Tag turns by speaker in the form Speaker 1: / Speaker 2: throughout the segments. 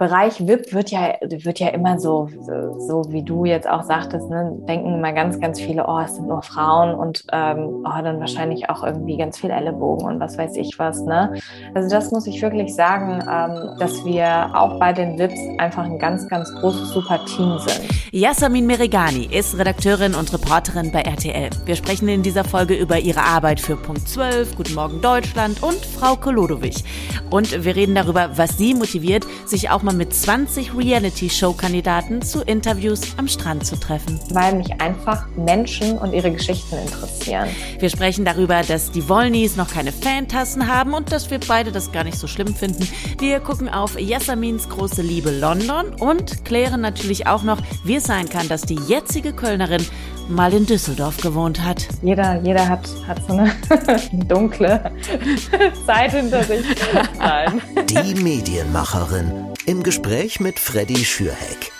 Speaker 1: Bereich VIP wird ja, wird ja immer so, so wie du jetzt auch sagtest, ne, denken immer ganz, ganz viele, oh, es sind nur Frauen und ähm, oh, dann wahrscheinlich auch irgendwie ganz viel Ellenbogen und was weiß ich was. Ne? Also das muss ich wirklich sagen, ähm, dass wir auch bei den VIPs einfach ein ganz, ganz großes, super Team sind.
Speaker 2: Yasamin Merigani ist Redakteurin und Reporterin bei RTL. Wir sprechen in dieser Folge über ihre Arbeit für Punkt 12, Guten Morgen Deutschland und Frau Kolodowich. Und wir reden darüber, was sie motiviert, sich auch mal mit 20 Reality-Show-Kandidaten zu Interviews am Strand zu treffen.
Speaker 1: Weil mich einfach Menschen und ihre Geschichten interessieren.
Speaker 2: Wir sprechen darüber, dass die Wollnies noch keine Fantassen haben und dass wir beide das gar nicht so schlimm finden. Wir gucken auf Yasamins große Liebe London und klären natürlich auch noch, wie es sein kann, dass die jetzige Kölnerin mal in Düsseldorf gewohnt hat.
Speaker 1: Jeder, jeder hat, hat so eine dunkle Zeit hinter sich. Nein.
Speaker 3: Die Medienmacherin im Gespräch mit Freddy Schürheck.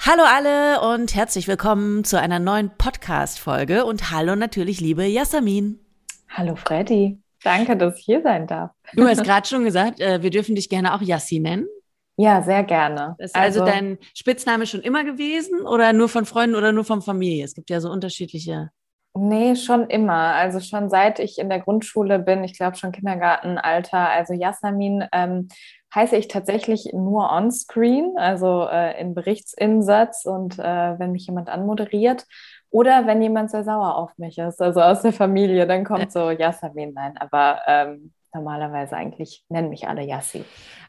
Speaker 2: Hallo alle und herzlich willkommen zu einer neuen Podcast-Folge und hallo natürlich liebe Jasmin.
Speaker 1: Hallo Freddy. Danke, dass ich hier sein darf.
Speaker 2: Du hast gerade schon gesagt, äh, wir dürfen dich gerne auch Yassi nennen.
Speaker 1: Ja, sehr gerne.
Speaker 2: Ist also, also dein Spitzname schon immer gewesen oder nur von Freunden oder nur von Familie? Es gibt ja so unterschiedliche.
Speaker 1: Nee, schon immer. Also schon seit ich in der Grundschule bin, ich glaube schon Kindergartenalter. Also Jasmin ähm, heiße ich tatsächlich nur on-screen, also äh, in Berichtsinsatz und äh, wenn mich jemand anmoderiert. Oder wenn jemand sehr sauer auf mich ist, also aus der Familie, dann kommt so Jasmin. Nein, aber ähm, normalerweise eigentlich nennen mich alle Yassi.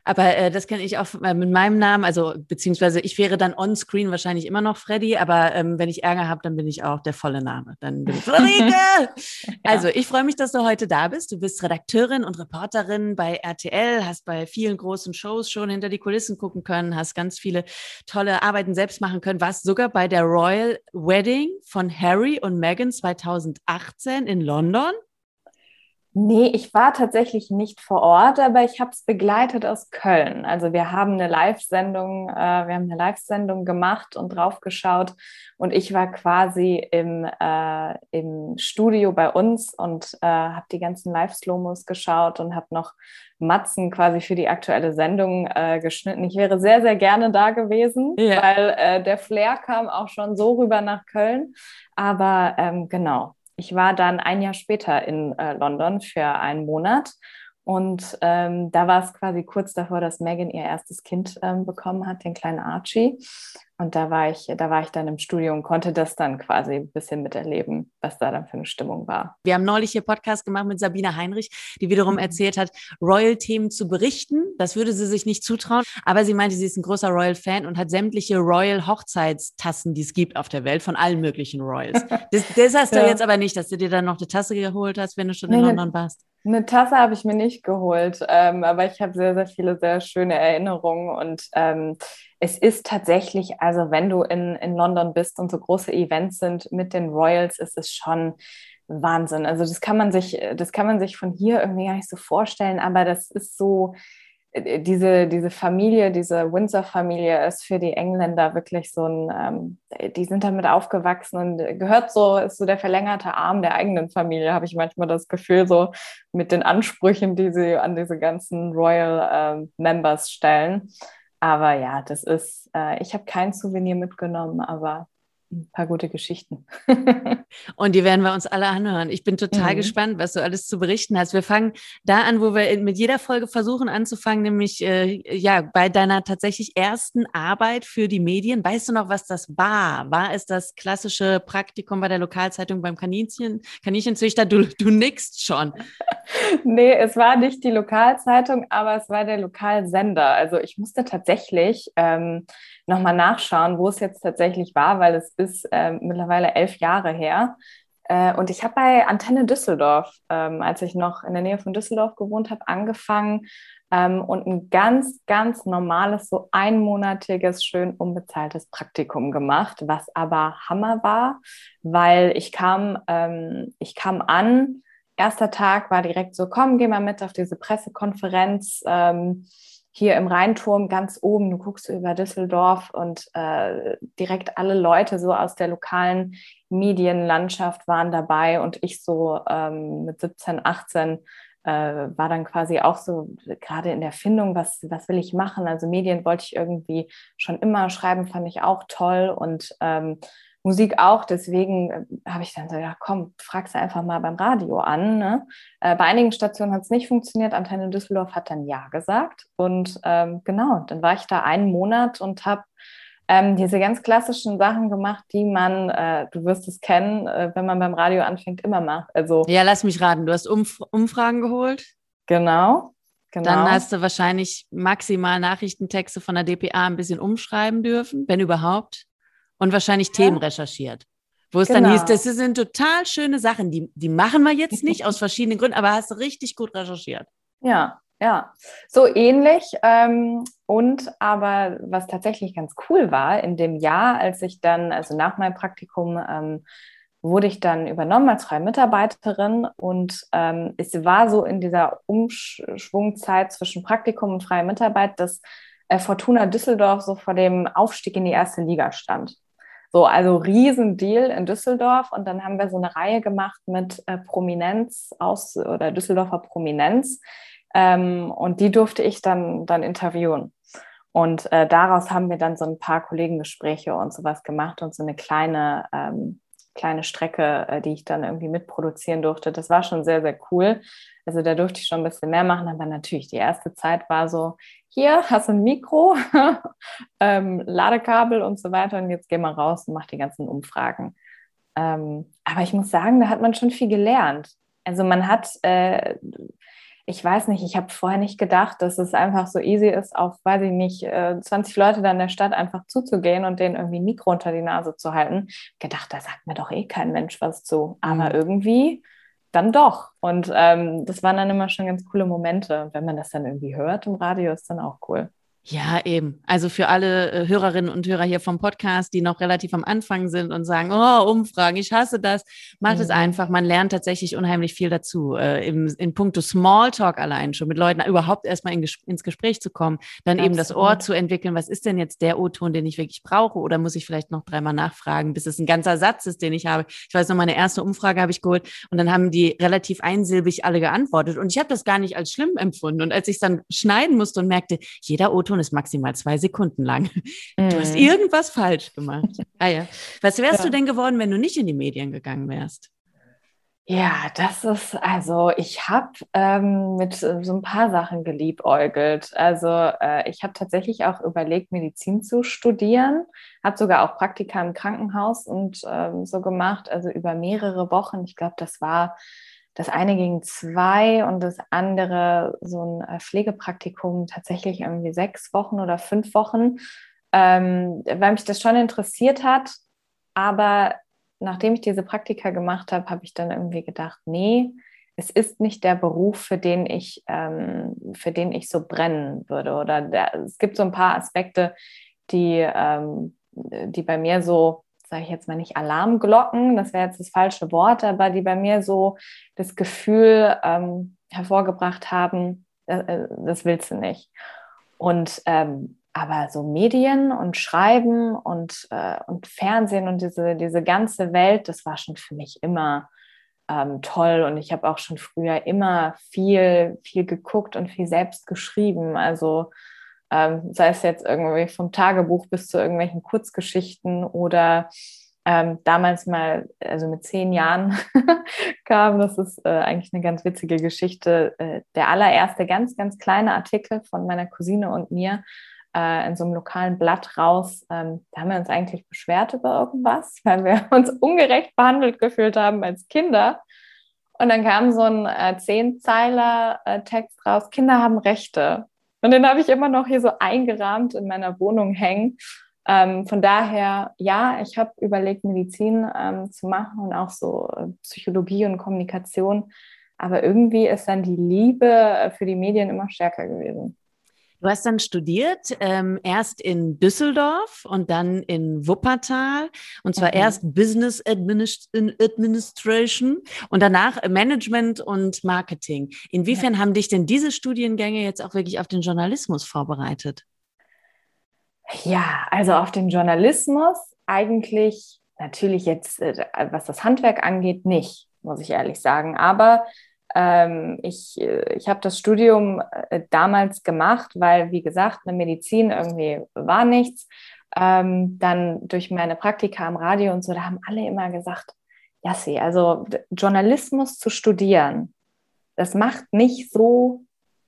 Speaker 2: Aber äh, das kenne ich auch äh, mit meinem Namen, also beziehungsweise ich wäre dann on-screen wahrscheinlich immer noch Freddy, aber ähm, wenn ich Ärger habe, dann bin ich auch der volle Name. Dann bin ich Friederike! ja. Also ich freue mich, dass du heute da bist. Du bist Redakteurin und Reporterin bei RTL, hast bei vielen großen Shows schon hinter die Kulissen gucken können, hast ganz viele tolle Arbeiten selbst machen können, warst sogar bei der Royal Wedding von Harry und Meghan 2018 in London.
Speaker 1: Nee, ich war tatsächlich nicht vor Ort, aber ich habe es begleitet aus Köln. Also wir haben eine Live-Sendung, äh, wir haben eine Live-Sendung gemacht und draufgeschaut und ich war quasi im, äh, im Studio bei uns und äh, habe die ganzen Live-Slomos geschaut und habe noch Matzen quasi für die aktuelle Sendung äh, geschnitten. Ich wäre sehr, sehr gerne da gewesen, ja. weil äh, der Flair kam auch schon so rüber nach Köln. Aber ähm, genau, ich war dann ein Jahr später in äh, London für einen Monat und ähm, da war es quasi kurz davor, dass Megan ihr erstes Kind ähm, bekommen hat, den kleinen Archie. Und da war ich, da war ich dann im Studio und konnte das dann quasi ein bisschen miterleben, was da dann für eine Stimmung war.
Speaker 2: Wir haben neulich hier Podcast gemacht mit Sabine Heinrich, die wiederum mhm. erzählt hat, Royal-Themen zu berichten. Das würde sie sich nicht zutrauen. Aber sie meinte, sie ist ein großer Royal-Fan und hat sämtliche Royal-Hochzeitstassen, die es gibt auf der Welt, von allen möglichen Royals. Das, das hast du ja. jetzt aber nicht, dass du dir dann noch eine Tasse geholt hast, wenn du schon in nee, London warst.
Speaker 1: Eine Tasse habe ich mir nicht geholt, ähm, aber ich habe sehr, sehr viele sehr schöne Erinnerungen und ähm, es ist tatsächlich, also wenn du in, in London bist und so große Events sind mit den Royals, ist es schon Wahnsinn. Also das kann man sich, das kann man sich von hier irgendwie gar nicht so vorstellen, aber das ist so, äh, diese, diese Familie, diese Windsor-Familie ist für die Engländer wirklich so ein, ähm, die sind damit aufgewachsen und gehört so, ist so der verlängerte Arm der eigenen Familie, habe ich manchmal das Gefühl, so mit den Ansprüchen, die sie an diese ganzen Royal ähm, Members stellen. Aber ja, das ist, äh, ich habe kein Souvenir mitgenommen, aber ein paar gute Geschichten.
Speaker 2: und die werden wir uns alle anhören. Ich bin total mhm. gespannt, was du alles zu berichten hast. Wir fangen da an, wo wir mit jeder Folge versuchen anzufangen, nämlich äh, ja bei deiner tatsächlich ersten Arbeit für die Medien. Weißt du noch, was das war? War es das klassische Praktikum bei der Lokalzeitung beim Kaninchen, Kaninchenzüchter? Du, du nickst schon.
Speaker 1: nee, es war nicht die Lokalzeitung, aber es war der Lokalsender. Also ich musste tatsächlich ähm, nochmal nachschauen, wo es jetzt tatsächlich war, weil es ist äh, mittlerweile elf Jahre her. Äh, und ich habe bei Antenne Düsseldorf, ähm, als ich noch in der Nähe von Düsseldorf gewohnt habe, angefangen ähm, und ein ganz, ganz normales, so einmonatiges, schön unbezahltes Praktikum gemacht, was aber Hammer war, weil ich kam, ähm, ich kam an, erster Tag war direkt so, komm, geh mal mit auf diese Pressekonferenz. Ähm, hier im Rheinturm ganz oben, du guckst über Düsseldorf und äh, direkt alle Leute so aus der lokalen Medienlandschaft waren dabei und ich so ähm, mit 17, 18 äh, war dann quasi auch so gerade in der Findung, was, was will ich machen? Also Medien wollte ich irgendwie schon immer schreiben, fand ich auch toll und ähm, Musik auch. Deswegen äh, habe ich dann so, ja komm, frag's einfach mal beim Radio an. Ne? Äh, bei einigen Stationen hat es nicht funktioniert. Antenne Düsseldorf hat dann Ja gesagt. Und ähm, genau, dann war ich da einen Monat und habe ähm, diese ganz klassischen Sachen gemacht, die man, äh, du wirst es kennen, äh, wenn man beim Radio anfängt, immer macht.
Speaker 2: Also, ja, lass mich raten, du hast Umf Umfragen geholt.
Speaker 1: Genau. Genau.
Speaker 2: Dann hast du wahrscheinlich maximal Nachrichtentexte von der DPA ein bisschen umschreiben dürfen, wenn überhaupt. Und wahrscheinlich ja. Themen recherchiert. Wo es genau. dann hieß, das sind total schöne Sachen, die, die machen wir jetzt nicht aus verschiedenen Gründen, aber hast du richtig gut recherchiert.
Speaker 1: Ja, ja, so ähnlich. Ähm, und aber was tatsächlich ganz cool war, in dem Jahr, als ich dann, also nach meinem Praktikum, ähm, wurde ich dann übernommen als freie Mitarbeiterin und ähm, es war so in dieser Umschwungzeit zwischen Praktikum und freie Mitarbeit, dass äh, Fortuna Düsseldorf so vor dem Aufstieg in die erste Liga stand. So, also Riesendeal in Düsseldorf und dann haben wir so eine Reihe gemacht mit äh, Prominenz aus oder Düsseldorfer Prominenz, ähm, und die durfte ich dann, dann interviewen. Und äh, daraus haben wir dann so ein paar Kollegengespräche und sowas gemacht und so eine kleine, ähm, kleine Strecke, äh, die ich dann irgendwie mitproduzieren durfte. Das war schon sehr, sehr cool. Also da durfte ich schon ein bisschen mehr machen, aber natürlich die erste Zeit war so, hier hast du ein Mikro, ähm, Ladekabel und so weiter und jetzt geh mal raus und mach die ganzen Umfragen. Ähm, aber ich muss sagen, da hat man schon viel gelernt. Also man hat, äh, ich weiß nicht, ich habe vorher nicht gedacht, dass es einfach so easy ist, auf, weiß ich nicht, 20 äh, Leute da in der Stadt einfach zuzugehen und denen irgendwie ein Mikro unter die Nase zu halten. Gedacht, da sagt mir doch eh kein Mensch was zu. Aber mhm. irgendwie dann doch. Und ähm, das waren dann immer schon ganz coole Momente. wenn man das dann irgendwie hört im Radio, ist dann auch cool.
Speaker 2: Ja, eben. Also für alle äh, Hörerinnen und Hörer hier vom Podcast, die noch relativ am Anfang sind und sagen, oh, Umfragen, ich hasse das, macht mhm. es einfach. Man lernt tatsächlich unheimlich viel dazu. Äh, im, in puncto Smalltalk allein schon, mit Leuten überhaupt erstmal in, ins Gespräch zu kommen, dann Absolut. eben das Ohr zu entwickeln, was ist denn jetzt der O-Ton, den ich wirklich brauche? Oder muss ich vielleicht noch dreimal nachfragen, bis es ein ganzer Satz ist, den ich habe? Ich weiß noch, meine erste Umfrage habe ich geholt und dann haben die relativ einsilbig alle geantwortet. Und ich habe das gar nicht als schlimm empfunden. Und als ich es dann schneiden musste und merkte, jeder O-Ton Ton ist maximal zwei Sekunden lang. Mm. Du hast mhm. irgendwas falsch gemacht. ah ja. Was wärst ja. du denn geworden, wenn du nicht in die Medien gegangen wärst?
Speaker 1: Ja, das ist, also ich habe ähm, mit so ein paar Sachen geliebäugelt. Also äh, ich habe tatsächlich auch überlegt, Medizin zu studieren, habe sogar auch Praktika im Krankenhaus und ähm, so gemacht, also über mehrere Wochen. Ich glaube, das war das eine ging zwei und das andere so ein äh, Pflegepraktikum tatsächlich irgendwie sechs Wochen oder fünf Wochen, ähm, weil mich das schon interessiert hat. Aber nachdem ich diese Praktika gemacht habe, habe ich dann irgendwie gedacht, nee, es ist nicht der Beruf, für den ich, ähm, für den ich so brennen würde. Oder der, es gibt so ein paar Aspekte, die, ähm, die bei mir so sage ich jetzt mal nicht Alarmglocken, das wäre jetzt das falsche Wort, aber die bei mir so das Gefühl ähm, hervorgebracht haben, äh, äh, das willst du nicht. Und ähm, aber so Medien und Schreiben und, äh, und Fernsehen und diese, diese ganze Welt, das war schon für mich immer ähm, toll. Und ich habe auch schon früher immer viel, viel geguckt und viel selbst geschrieben. Also ähm, sei es jetzt irgendwie vom Tagebuch bis zu irgendwelchen Kurzgeschichten oder ähm, damals mal, also mit zehn Jahren kam, das ist äh, eigentlich eine ganz witzige Geschichte, äh, der allererste ganz, ganz kleine Artikel von meiner Cousine und mir äh, in so einem lokalen Blatt raus. Ähm, da haben wir uns eigentlich beschwert über irgendwas, weil wir uns ungerecht behandelt gefühlt haben als Kinder. Und dann kam so ein äh, Zehnzeiler-Text äh, raus, Kinder haben Rechte. Und den habe ich immer noch hier so eingerahmt in meiner Wohnung hängen. Ähm, von daher, ja, ich habe überlegt, Medizin ähm, zu machen und auch so äh, Psychologie und Kommunikation. Aber irgendwie ist dann die Liebe äh, für die Medien immer stärker gewesen.
Speaker 2: Du hast dann studiert, ähm, erst in Düsseldorf und dann in Wuppertal. Und zwar mhm. erst Business Administ Administration und danach Management und Marketing. Inwiefern ja. haben dich denn diese Studiengänge jetzt auch wirklich auf den Journalismus vorbereitet?
Speaker 1: Ja, also auf den Journalismus eigentlich natürlich jetzt, äh, was das Handwerk angeht, nicht, muss ich ehrlich sagen. Aber ich ich habe das Studium äh, damals gemacht, weil, wie gesagt, eine Medizin irgendwie war nichts. Ähm, dann durch meine Praktika im Radio und so, da haben alle immer gesagt, Jassi, also Journalismus zu studieren, das macht nicht so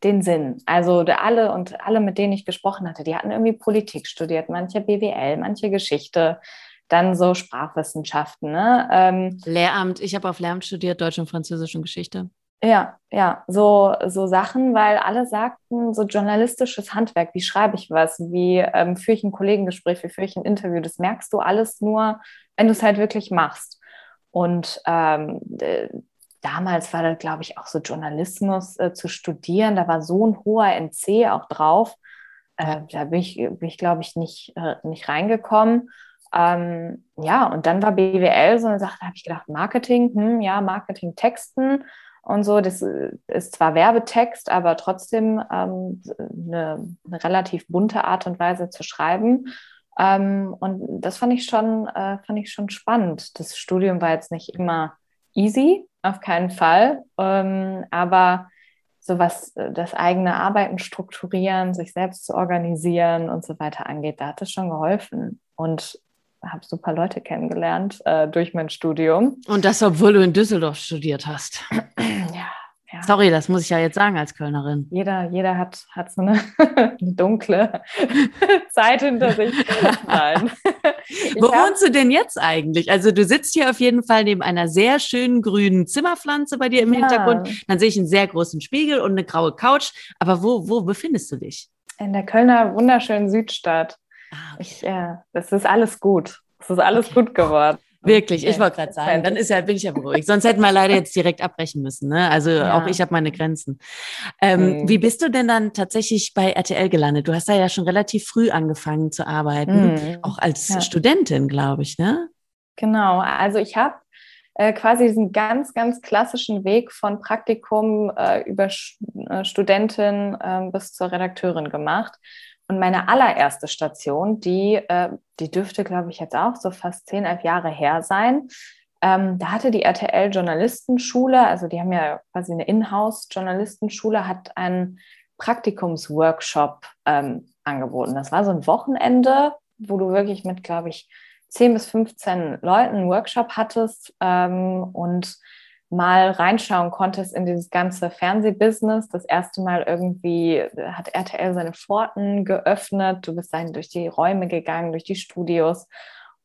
Speaker 1: den Sinn. Also alle und alle, mit denen ich gesprochen hatte, die hatten irgendwie Politik studiert, manche BWL, manche Geschichte, dann so Sprachwissenschaften. Ne?
Speaker 2: Ähm, Lehramt, ich habe auf Lehramt studiert, Deutsch und Französisch und Geschichte.
Speaker 1: Ja, ja, so, so Sachen, weil alle sagten, so journalistisches Handwerk, wie schreibe ich was, wie ähm, führe ich ein Kollegengespräch, wie führe ich ein Interview, das merkst du alles nur, wenn du es halt wirklich machst. Und ähm, damals war das, glaube ich, auch so Journalismus äh, zu studieren. Da war so ein hoher NC auch drauf. Äh, da bin ich, bin ich glaube ich, nicht, äh, nicht reingekommen. Ähm, ja, und dann war BWL so eine Sache, da habe ich gedacht, Marketing, hm, ja, Marketing, Texten und so. Das äh, ist zwar Werbetext, aber trotzdem ähm, eine, eine, relativ bunte Art und Weise zu schreiben. Ähm, und das fand ich schon, äh, fand ich schon spannend. Das Studium war jetzt nicht immer easy, auf keinen Fall. Ähm, aber so was äh, das eigene Arbeiten strukturieren, sich selbst zu organisieren und so weiter angeht, da hat es schon geholfen. Und habe super Leute kennengelernt äh, durch mein Studium.
Speaker 2: Und das, obwohl du in Düsseldorf studiert hast.
Speaker 1: ja,
Speaker 2: ja. Sorry, das muss ich ja jetzt sagen als Kölnerin.
Speaker 1: Jeder, jeder hat, hat so eine, dunkle Zeit hinter sich. Nein.
Speaker 2: Wo hab... wohnst du denn jetzt eigentlich? Also du sitzt hier auf jeden Fall neben einer sehr schönen grünen Zimmerpflanze bei dir im ja. Hintergrund. Dann sehe ich einen sehr großen Spiegel und eine graue Couch. Aber wo, wo befindest du dich?
Speaker 1: In der Kölner wunderschönen Südstadt. Ah, okay. ich, ja, das ist alles gut. Es ist alles okay. gut geworden.
Speaker 2: Wirklich, ich wollte gerade sagen, dann ist ja, bin ich ja beruhigt. Sonst hätten wir leider jetzt direkt abbrechen müssen. Ne? Also ja. auch ich habe meine Grenzen. Ähm, mhm. Wie bist du denn dann tatsächlich bei RTL gelandet? Du hast da ja schon relativ früh angefangen zu arbeiten, mhm. auch als ja. Studentin, glaube ich, ne?
Speaker 1: Genau, also ich habe äh, quasi diesen ganz, ganz klassischen Weg von Praktikum äh, über Sch äh, Studentin ähm, bis zur Redakteurin gemacht. Und meine allererste Station, die, äh, die dürfte, glaube ich, jetzt auch so fast zehn, elf Jahre her sein. Ähm, da hatte die RTL Journalistenschule, also die haben ja quasi eine Inhouse-Journalistenschule, hat einen Praktikumsworkshop ähm, angeboten. Das war so ein Wochenende, wo du wirklich mit, glaube ich, 10 bis 15 Leuten einen Workshop hattest ähm, und mal reinschauen konntest in dieses ganze Fernsehbusiness. Das erste Mal irgendwie hat RTL seine Pforten geöffnet. Du bist dann durch die Räume gegangen, durch die Studios.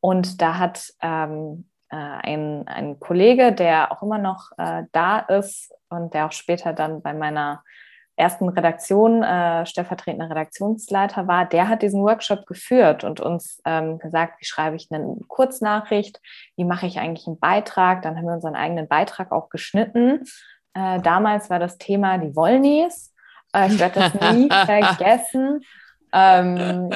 Speaker 1: Und da hat ähm, äh, ein, ein Kollege, der auch immer noch äh, da ist und der auch später dann bei meiner ersten Redaktion äh, stellvertretender Redaktionsleiter war, der hat diesen Workshop geführt und uns ähm, gesagt, wie schreibe ich eine Kurznachricht, wie mache ich eigentlich einen Beitrag. Dann haben wir unseren eigenen Beitrag auch geschnitten. Äh, damals war das Thema die Wollnies. Äh, ich werde das nie vergessen. Ähm,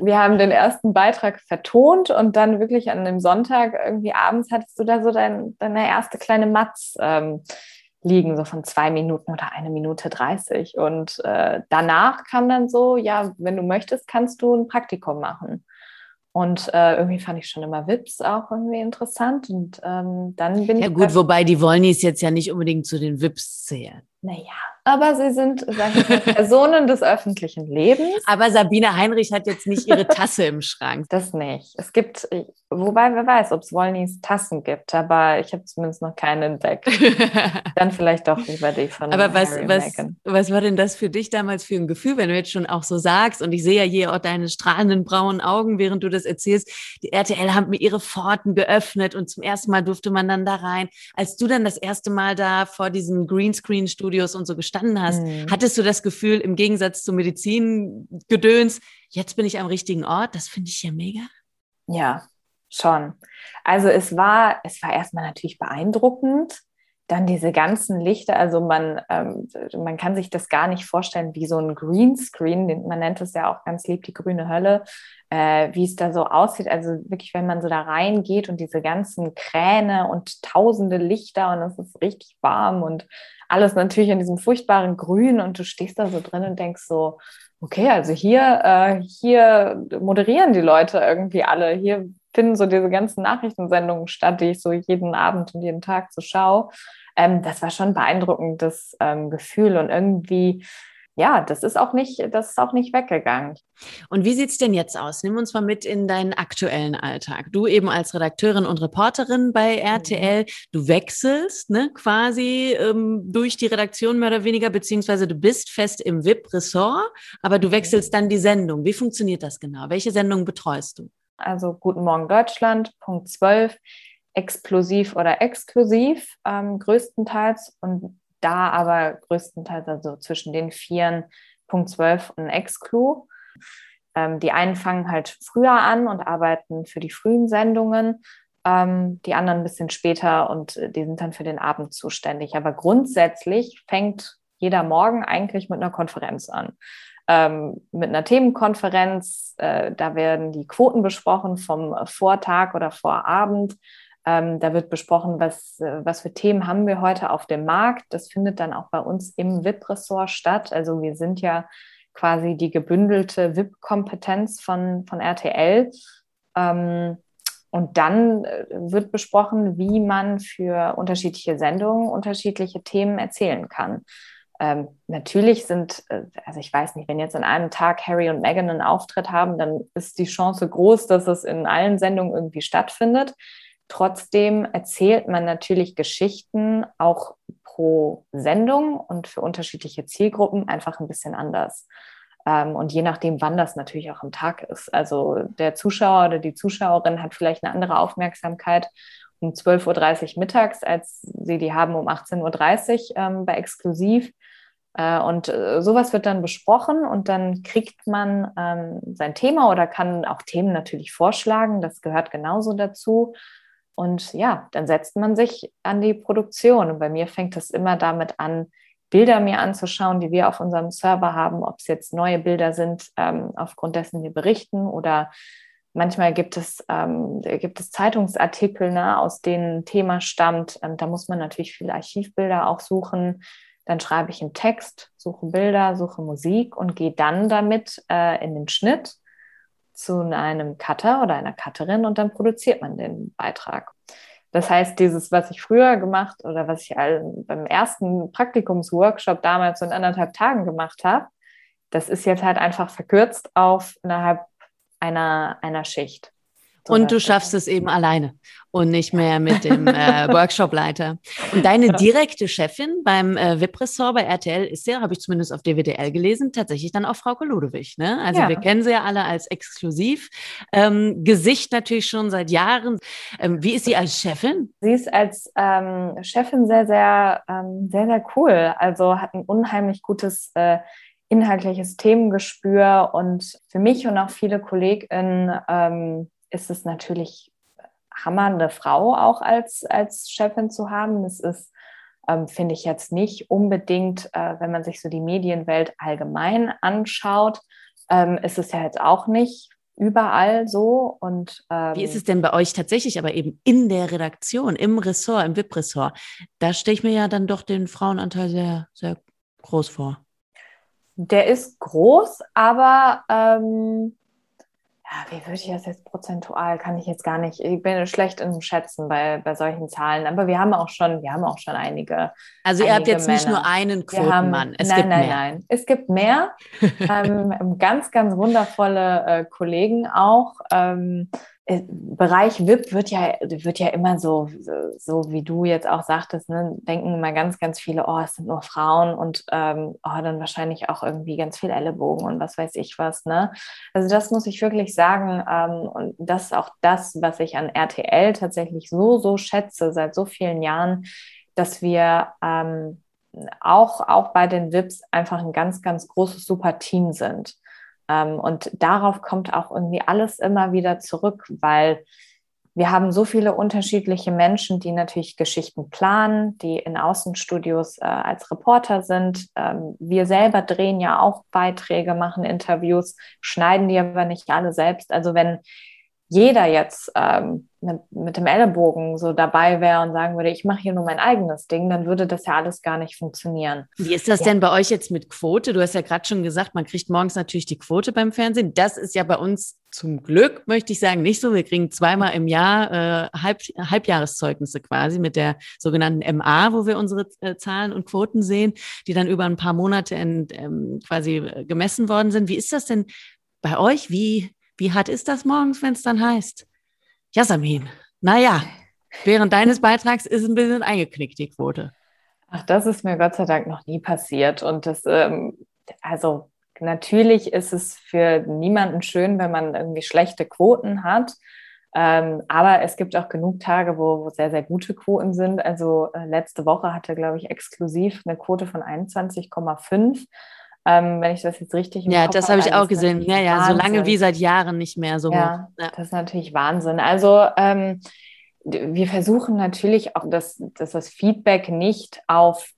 Speaker 1: wir haben den ersten Beitrag vertont und dann wirklich an dem Sonntag irgendwie abends hattest du da so dein, deine erste kleine Matz. Ähm, liegen, so von zwei Minuten oder eine Minute dreißig. Und äh, danach kam dann so, ja, wenn du möchtest, kannst du ein Praktikum machen. Und äh, irgendwie fand ich schon immer Wips auch irgendwie interessant. Und ähm, dann bin
Speaker 2: ja,
Speaker 1: ich.
Speaker 2: Ja, gut, wobei die Wollnies jetzt ja nicht unbedingt zu den Wips zählen.
Speaker 1: Naja, aber sie sind, mal, Personen des öffentlichen Lebens.
Speaker 2: Aber Sabine Heinrich hat jetzt nicht ihre Tasse im Schrank.
Speaker 1: Das nicht. Es gibt, wobei wer weiß, ob es Wollnies Tassen gibt, aber ich habe zumindest noch keine entdeckt. Dann vielleicht doch lieber die von
Speaker 2: Aber was, was, was war denn das für dich damals für ein Gefühl, wenn du jetzt schon auch so sagst, und ich sehe ja hier auch deine strahlenden braunen Augen, während du das erzählst, die RTL haben mir ihre Pforten geöffnet und zum ersten Mal durfte man dann da rein. Als du dann das erste Mal da vor diesem Greenscreen-Studios und so gestanden hast, mhm. hattest du das Gefühl, im Gegensatz zu Medizingedöns, jetzt bin ich am richtigen Ort? Das finde ich ja mega.
Speaker 1: Ja, schon. Also es war, es war erstmal natürlich beeindruckend. Dann diese ganzen Lichter, also man, ähm, man kann sich das gar nicht vorstellen, wie so ein Greenscreen, man nennt es ja auch ganz lieb die grüne Hölle, äh, wie es da so aussieht. Also wirklich, wenn man so da reingeht und diese ganzen Kräne und tausende Lichter und es ist richtig warm und alles natürlich in diesem furchtbaren Grün und du stehst da so drin und denkst so, okay, also hier, äh, hier moderieren die Leute irgendwie alle. Hier finden so diese ganzen Nachrichtensendungen statt, die ich so jeden Abend und jeden Tag so schaue. ähm, das war schon ein beeindruckendes ähm, Gefühl und irgendwie ja, das ist auch nicht, das ist auch nicht weggegangen.
Speaker 2: Und wie sieht es denn jetzt aus? Nimm uns mal mit in deinen aktuellen Alltag. Du eben als Redakteurin und Reporterin bei RTL, mhm. du wechselst ne, quasi ähm, durch die Redaktion mehr oder weniger, beziehungsweise du bist fest im VIP-Ressort, aber du wechselst dann die Sendung. Wie funktioniert das genau? Welche Sendung betreust du?
Speaker 1: Also Guten Morgen Deutschland, Punkt 12, explosiv oder exklusiv ähm, größtenteils und da aber größtenteils also zwischen den Vieren Punkt 12 und Exclu. Ähm, die einen fangen halt früher an und arbeiten für die frühen Sendungen, ähm, die anderen ein bisschen später und äh, die sind dann für den Abend zuständig. Aber grundsätzlich fängt jeder Morgen eigentlich mit einer Konferenz an. Ähm, mit einer Themenkonferenz, äh, da werden die Quoten besprochen vom Vortag oder Vorabend ähm, da wird besprochen, was, äh, was für Themen haben wir heute auf dem Markt. Das findet dann auch bei uns im VIP-Ressort statt. Also wir sind ja quasi die gebündelte VIP-Kompetenz von, von RTL. Ähm, und dann äh, wird besprochen, wie man für unterschiedliche Sendungen unterschiedliche Themen erzählen kann. Ähm, natürlich sind, äh, also ich weiß nicht, wenn jetzt an einem Tag Harry und Meghan einen Auftritt haben, dann ist die Chance groß, dass es in allen Sendungen irgendwie stattfindet. Trotzdem erzählt man natürlich Geschichten auch pro Sendung und für unterschiedliche Zielgruppen einfach ein bisschen anders. Ähm, und je nachdem, wann das natürlich auch am Tag ist. Also der Zuschauer oder die Zuschauerin hat vielleicht eine andere Aufmerksamkeit um 12.30 Uhr mittags, als sie die haben um 18.30 Uhr ähm, bei Exklusiv. Äh, und äh, sowas wird dann besprochen und dann kriegt man ähm, sein Thema oder kann auch Themen natürlich vorschlagen. Das gehört genauso dazu. Und ja, dann setzt man sich an die Produktion. Und bei mir fängt es immer damit an, Bilder mir anzuschauen, die wir auf unserem Server haben, ob es jetzt neue Bilder sind, ähm, aufgrund dessen wir berichten oder manchmal gibt es, ähm, gibt es Zeitungsartikel, ne, aus denen ein Thema stammt. Ähm, da muss man natürlich viele Archivbilder auch suchen. Dann schreibe ich einen Text, suche Bilder, suche Musik und gehe dann damit äh, in den Schnitt zu einem Cutter oder einer Cutterin und dann produziert man den Beitrag. Das heißt, dieses, was ich früher gemacht oder was ich beim ersten Praktikumsworkshop damals in anderthalb Tagen gemacht habe, das ist jetzt halt einfach verkürzt auf innerhalb einer, einer Schicht.
Speaker 2: Und du schaffst es eben alleine und nicht mehr mit dem äh, Workshopleiter. Und deine direkte Chefin beim äh, VIP-Ressort bei RTL ist ja, habe ich zumindest auf DWDL gelesen, tatsächlich dann auch Frau Ludewig. Ne? Also ja. wir kennen sie ja alle als exklusiv. Ähm, Gesicht natürlich schon seit Jahren. Ähm, wie ist sie als Chefin?
Speaker 1: Sie ist als ähm, Chefin sehr, sehr, ähm, sehr, sehr cool. Also hat ein unheimlich gutes äh, inhaltliches Themengespür und für mich und auch viele KollegInnen ähm, ist es natürlich Hammer, eine Frau auch als, als Chefin zu haben. Das ist, ähm, finde ich jetzt nicht unbedingt, äh, wenn man sich so die Medienwelt allgemein anschaut, ähm, ist es ja jetzt auch nicht überall so. Und,
Speaker 2: ähm, Wie ist es denn bei euch tatsächlich, aber eben in der Redaktion, im Ressort, im VIP-Ressort? Da stelle ich mir ja dann doch den Frauenanteil sehr, sehr groß vor.
Speaker 1: Der ist groß, aber ähm, ja, wie würde ich das jetzt prozentual, kann ich jetzt gar nicht, ich bin schlecht im Schätzen bei, bei solchen Zahlen, aber wir haben auch schon, wir haben auch schon einige.
Speaker 2: Also ihr habt jetzt Männer. nicht nur einen Quotenmann,
Speaker 1: es nein, gibt nein, mehr. Nein, es gibt mehr, ähm, ganz, ganz wundervolle äh, Kollegen auch, ähm, äh, Bereich VIP wird ja, wird ja immer so, so wie du jetzt auch sagtest, ne, denken immer ganz, ganz viele, oh, es sind nur Frauen und ähm, oh, dann wahrscheinlich auch irgendwie ganz viel Ellenbogen und was weiß ich was. Ne? Also das muss ich wirklich sagen. Ähm, und das ist auch das, was ich an RTL tatsächlich so, so schätze seit so vielen Jahren, dass wir ähm, auch, auch bei den VIPs einfach ein ganz, ganz großes, super Team sind. Ähm, und darauf kommt auch irgendwie alles immer wieder zurück, weil wir haben so viele unterschiedliche Menschen, die natürlich Geschichten planen, die in Außenstudios äh, als Reporter sind. Ähm, wir selber drehen ja auch Beiträge, machen Interviews, schneiden die aber nicht alle selbst. Also wenn jeder jetzt ähm, mit, mit dem Ellenbogen so dabei wäre und sagen würde, ich mache hier nur mein eigenes Ding, dann würde das ja alles gar nicht funktionieren.
Speaker 2: Wie ist das ja. denn bei euch jetzt mit Quote? Du hast ja gerade schon gesagt, man kriegt morgens natürlich die Quote beim Fernsehen. Das ist ja bei uns zum Glück, möchte ich sagen, nicht so. Wir kriegen zweimal im Jahr äh, Halb, Halbjahreszeugnisse quasi mit der sogenannten MA, wo wir unsere äh, Zahlen und Quoten sehen, die dann über ein paar Monate in, ähm, quasi äh, gemessen worden sind. Wie ist das denn bei euch? Wie, wie hart ist das morgens, wenn es dann heißt? Jasmin, naja, während deines Beitrags ist ein bisschen eingeknickt, die Quote.
Speaker 1: Ach, das ist mir Gott sei Dank noch nie passiert. Und das, ähm, also natürlich ist es für niemanden schön, wenn man irgendwie schlechte Quoten hat. Ähm, aber es gibt auch genug Tage, wo, wo sehr, sehr gute Quoten sind. Also äh, letzte Woche hatte, glaube ich, exklusiv eine Quote von 21,5. Ähm, wenn ich das jetzt richtig
Speaker 2: im Ja, Kopf das habe ich auch gesehen. Ja, ja, Wahnsinn. so lange wie seit Jahren nicht mehr so.
Speaker 1: Ja, ja. das ist natürlich Wahnsinn. Also ähm, wir versuchen natürlich auch, dass, dass das Feedback nicht auf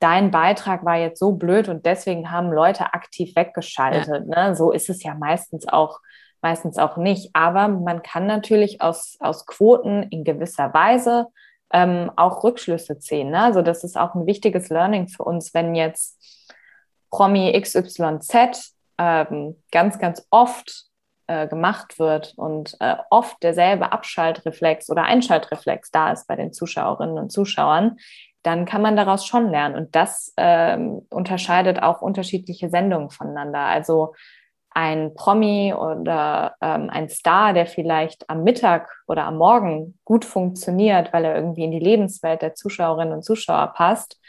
Speaker 1: dein Beitrag war jetzt so blöd und deswegen haben Leute aktiv weggeschaltet. Ja. Ne? So ist es ja meistens auch, meistens auch nicht. Aber man kann natürlich aus, aus Quoten in gewisser Weise ähm, auch Rückschlüsse ziehen. Ne? Also das ist auch ein wichtiges Learning für uns, wenn jetzt Promi XYZ ähm, ganz, ganz oft äh, gemacht wird und äh, oft derselbe Abschaltreflex oder Einschaltreflex da ist bei den Zuschauerinnen und Zuschauern, dann kann man daraus schon lernen. Und das ähm, unterscheidet auch unterschiedliche Sendungen voneinander. Also ein Promi oder ähm, ein Star, der vielleicht am Mittag oder am Morgen gut funktioniert, weil er irgendwie in die Lebenswelt der Zuschauerinnen und Zuschauer passt,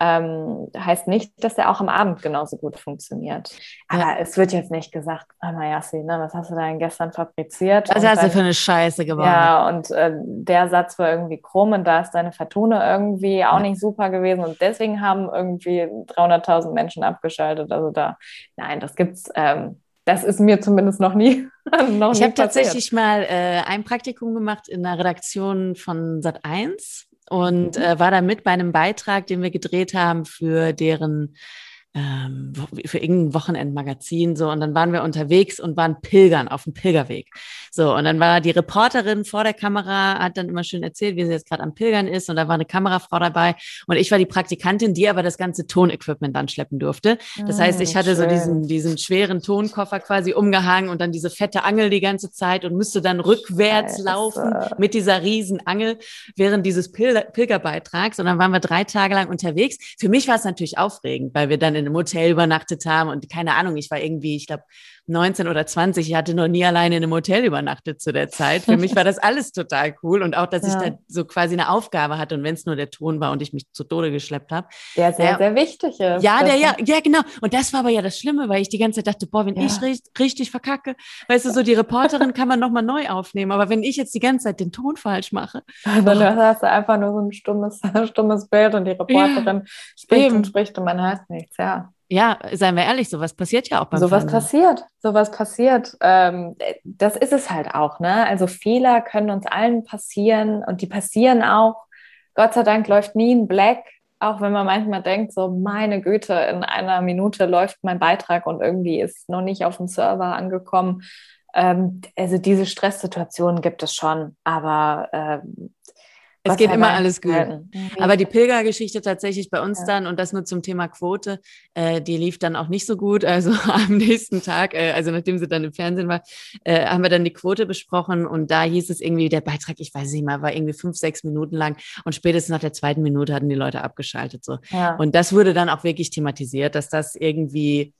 Speaker 1: ähm, heißt nicht, dass er auch am Abend genauso gut funktioniert. Aber ja. es wird jetzt nicht gesagt, Mama Yassi, ne, was hast du denn gestern fabriziert?
Speaker 2: Was hast du für eine Scheiße gebaut?
Speaker 1: Ja, und äh, der Satz war irgendwie krumm und da ist deine Vertone irgendwie auch ja. nicht super gewesen und deswegen haben irgendwie 300.000 Menschen abgeschaltet. Also da, nein, das gibt's. Ähm, das ist mir zumindest noch nie.
Speaker 2: noch ich habe tatsächlich mal äh, ein Praktikum gemacht in der Redaktion von Sat 1 und mhm. äh, war da mit bei einem Beitrag, den wir gedreht haben für deren ähm, für irgendein Wochenendmagazin so und dann waren wir unterwegs und waren pilgern auf dem Pilgerweg. So und dann war die Reporterin vor der Kamera, hat dann immer schön erzählt, wie sie jetzt gerade am Pilgern ist und da war eine Kamerafrau dabei und ich war die Praktikantin, die aber das ganze Tonequipment dann schleppen durfte. Das heißt, ich ah, hatte schön. so diesen diesen schweren Tonkoffer quasi umgehangen und dann diese fette Angel die ganze Zeit und müsste dann rückwärts Scheiße. laufen mit dieser riesen Angel während dieses Pil Pilgerbeitrags und dann waren wir drei Tage lang unterwegs. Für mich war es natürlich aufregend, weil wir dann in einem Hotel übernachtet haben und keine Ahnung, ich war irgendwie, ich glaube, 19 oder 20. Ich hatte noch nie alleine in einem Hotel übernachtet zu der Zeit. Für mich war das alles total cool und auch, dass ja. ich da so quasi eine Aufgabe hatte und wenn es nur der Ton war und ich mich zu Tode geschleppt habe.
Speaker 1: Der sehr, der, sehr wichtig ist.
Speaker 2: Ja, der, ja, ja, genau. Und das war aber ja das Schlimme, weil ich die ganze Zeit dachte, boah, wenn ja. ich richtig, richtig verkacke, weißt du, so die Reporterin kann man nochmal neu aufnehmen. Aber wenn ich jetzt die ganze Zeit den Ton falsch mache.
Speaker 1: Dann oh. hast du einfach nur so ein stummes, stummes Bild und die Reporterin ja, spricht eben. und spricht und man hört nichts, ja
Speaker 2: ja, seien wir ehrlich, sowas passiert ja auch beim
Speaker 1: Sowas passiert, sowas passiert. Ähm, das ist es halt auch, ne? Also Fehler können uns allen passieren und die passieren auch. Gott sei Dank läuft nie ein Black, auch wenn man manchmal denkt, so meine Güte, in einer Minute läuft mein Beitrag und irgendwie ist noch nicht auf dem Server angekommen. Ähm, also diese Stresssituationen gibt es schon, aber ähm,
Speaker 2: es geht immer alles gut. Mhm. Aber die Pilgergeschichte tatsächlich bei uns ja. dann, und das nur zum Thema Quote, äh, die lief dann auch nicht so gut. Also am nächsten Tag, äh, also nachdem sie dann im Fernsehen war, äh, haben wir dann die Quote besprochen und da hieß es irgendwie, der Beitrag, ich weiß nicht mal, war irgendwie fünf, sechs Minuten lang und spätestens nach der zweiten Minute hatten die Leute abgeschaltet. So. Ja. Und das wurde dann auch wirklich thematisiert, dass das irgendwie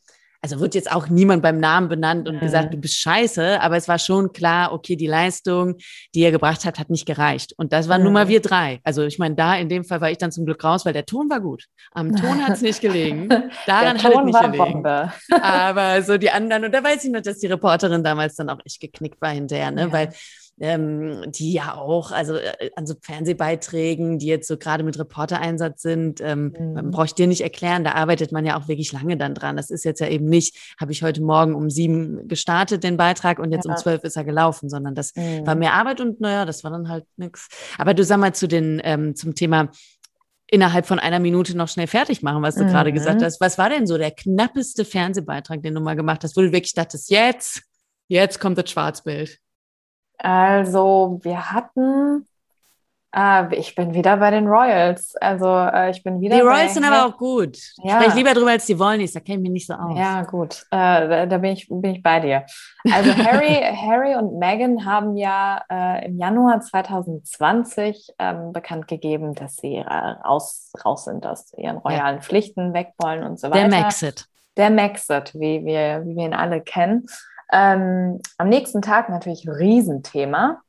Speaker 2: also wird jetzt auch niemand beim Namen benannt und mhm. gesagt, du bist scheiße, aber es war schon klar, okay, die Leistung, die er gebracht hat, hat nicht gereicht. Und das waren mhm. nun mal wir drei. Also ich meine, da in dem Fall war ich dann zum Glück raus, weil der Ton war gut. Am Ton hat es nicht gelegen. Daran hat es nicht gelegen. Bombe. aber so die anderen, und da weiß ich nur, dass die Reporterin damals dann auch echt geknickt war hinterher, ne? Ja. Weil ähm, die ja auch, also äh, an so Fernsehbeiträgen, die jetzt so gerade mit Reportereinsatz sind, ähm, mhm. brauche ich dir nicht erklären, da arbeitet man ja auch wirklich lange dann dran. Das ist jetzt ja eben nicht, habe ich heute Morgen um sieben gestartet, den Beitrag, und jetzt ja. um zwölf ist er gelaufen, sondern das mhm. war mehr Arbeit und naja, das war dann halt nichts. Aber du sag mal zu den, ähm, zum Thema innerhalb von einer Minute noch schnell fertig machen, was du mhm. gerade gesagt hast. Was war denn so der knappeste Fernsehbeitrag, den du mal gemacht hast, wo du wirklich dachtest, jetzt, jetzt kommt das Schwarzbild?
Speaker 1: Also wir hatten äh, ich bin wieder bei den Royals. Also äh, ich bin wieder.
Speaker 2: Die Royals sind aber auch gut. Ja. Ich spreche lieber drüber als die Wollnies. Da kenne ich mich nicht so aus.
Speaker 1: Ja, gut. Äh, da, da, bin, ich, bin ich bei dir. Also Harry, Harry und Meghan haben ja äh, im Januar 2020 ähm, bekannt gegeben, dass sie raus, raus sind aus ihren royalen ja. Pflichten, weg wollen und so weiter.
Speaker 2: Der Maxit.
Speaker 1: Der Maxit, wie wir, wie wir ihn alle kennen. Ähm, am nächsten Tag natürlich Riesenthema.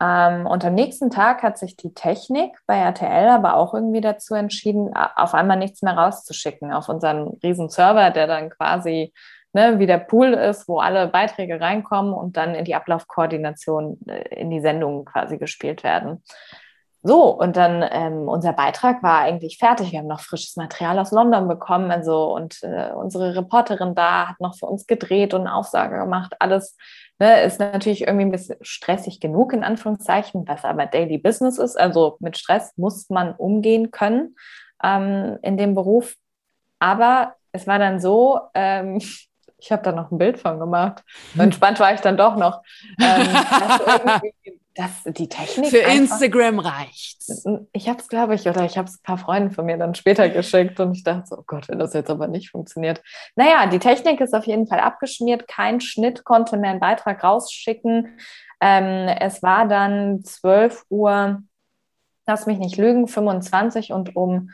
Speaker 1: Ähm, und am nächsten Tag hat sich die Technik bei RTL aber auch irgendwie dazu entschieden, auf einmal nichts mehr rauszuschicken auf unseren riesen Server, der dann quasi ne, wie der Pool ist, wo alle Beiträge reinkommen und dann in die Ablaufkoordination äh, in die Sendungen quasi gespielt werden. So, und dann ähm, unser Beitrag war eigentlich fertig. Wir haben noch frisches Material aus London bekommen. Also, und äh, unsere Reporterin da hat noch für uns gedreht und eine Aufsage gemacht. Alles ne, ist natürlich irgendwie ein bisschen stressig genug, in Anführungszeichen, was aber Daily Business ist. Also mit Stress muss man umgehen können ähm, in dem Beruf. Aber es war dann so, ähm, ich habe da noch ein Bild von gemacht. Entspannt war ich dann doch noch. Dass die Technik.
Speaker 2: Für Instagram reicht.
Speaker 1: Ich habe es, glaube ich, oder ich habe es ein paar Freunden von mir dann später geschickt und ich dachte so, oh Gott, wenn das jetzt aber nicht funktioniert. Naja, die Technik ist auf jeden Fall abgeschmiert. Kein Schnitt konnte mehr einen Beitrag rausschicken. Ähm, es war dann 12 Uhr, lass mich nicht lügen, 25 und um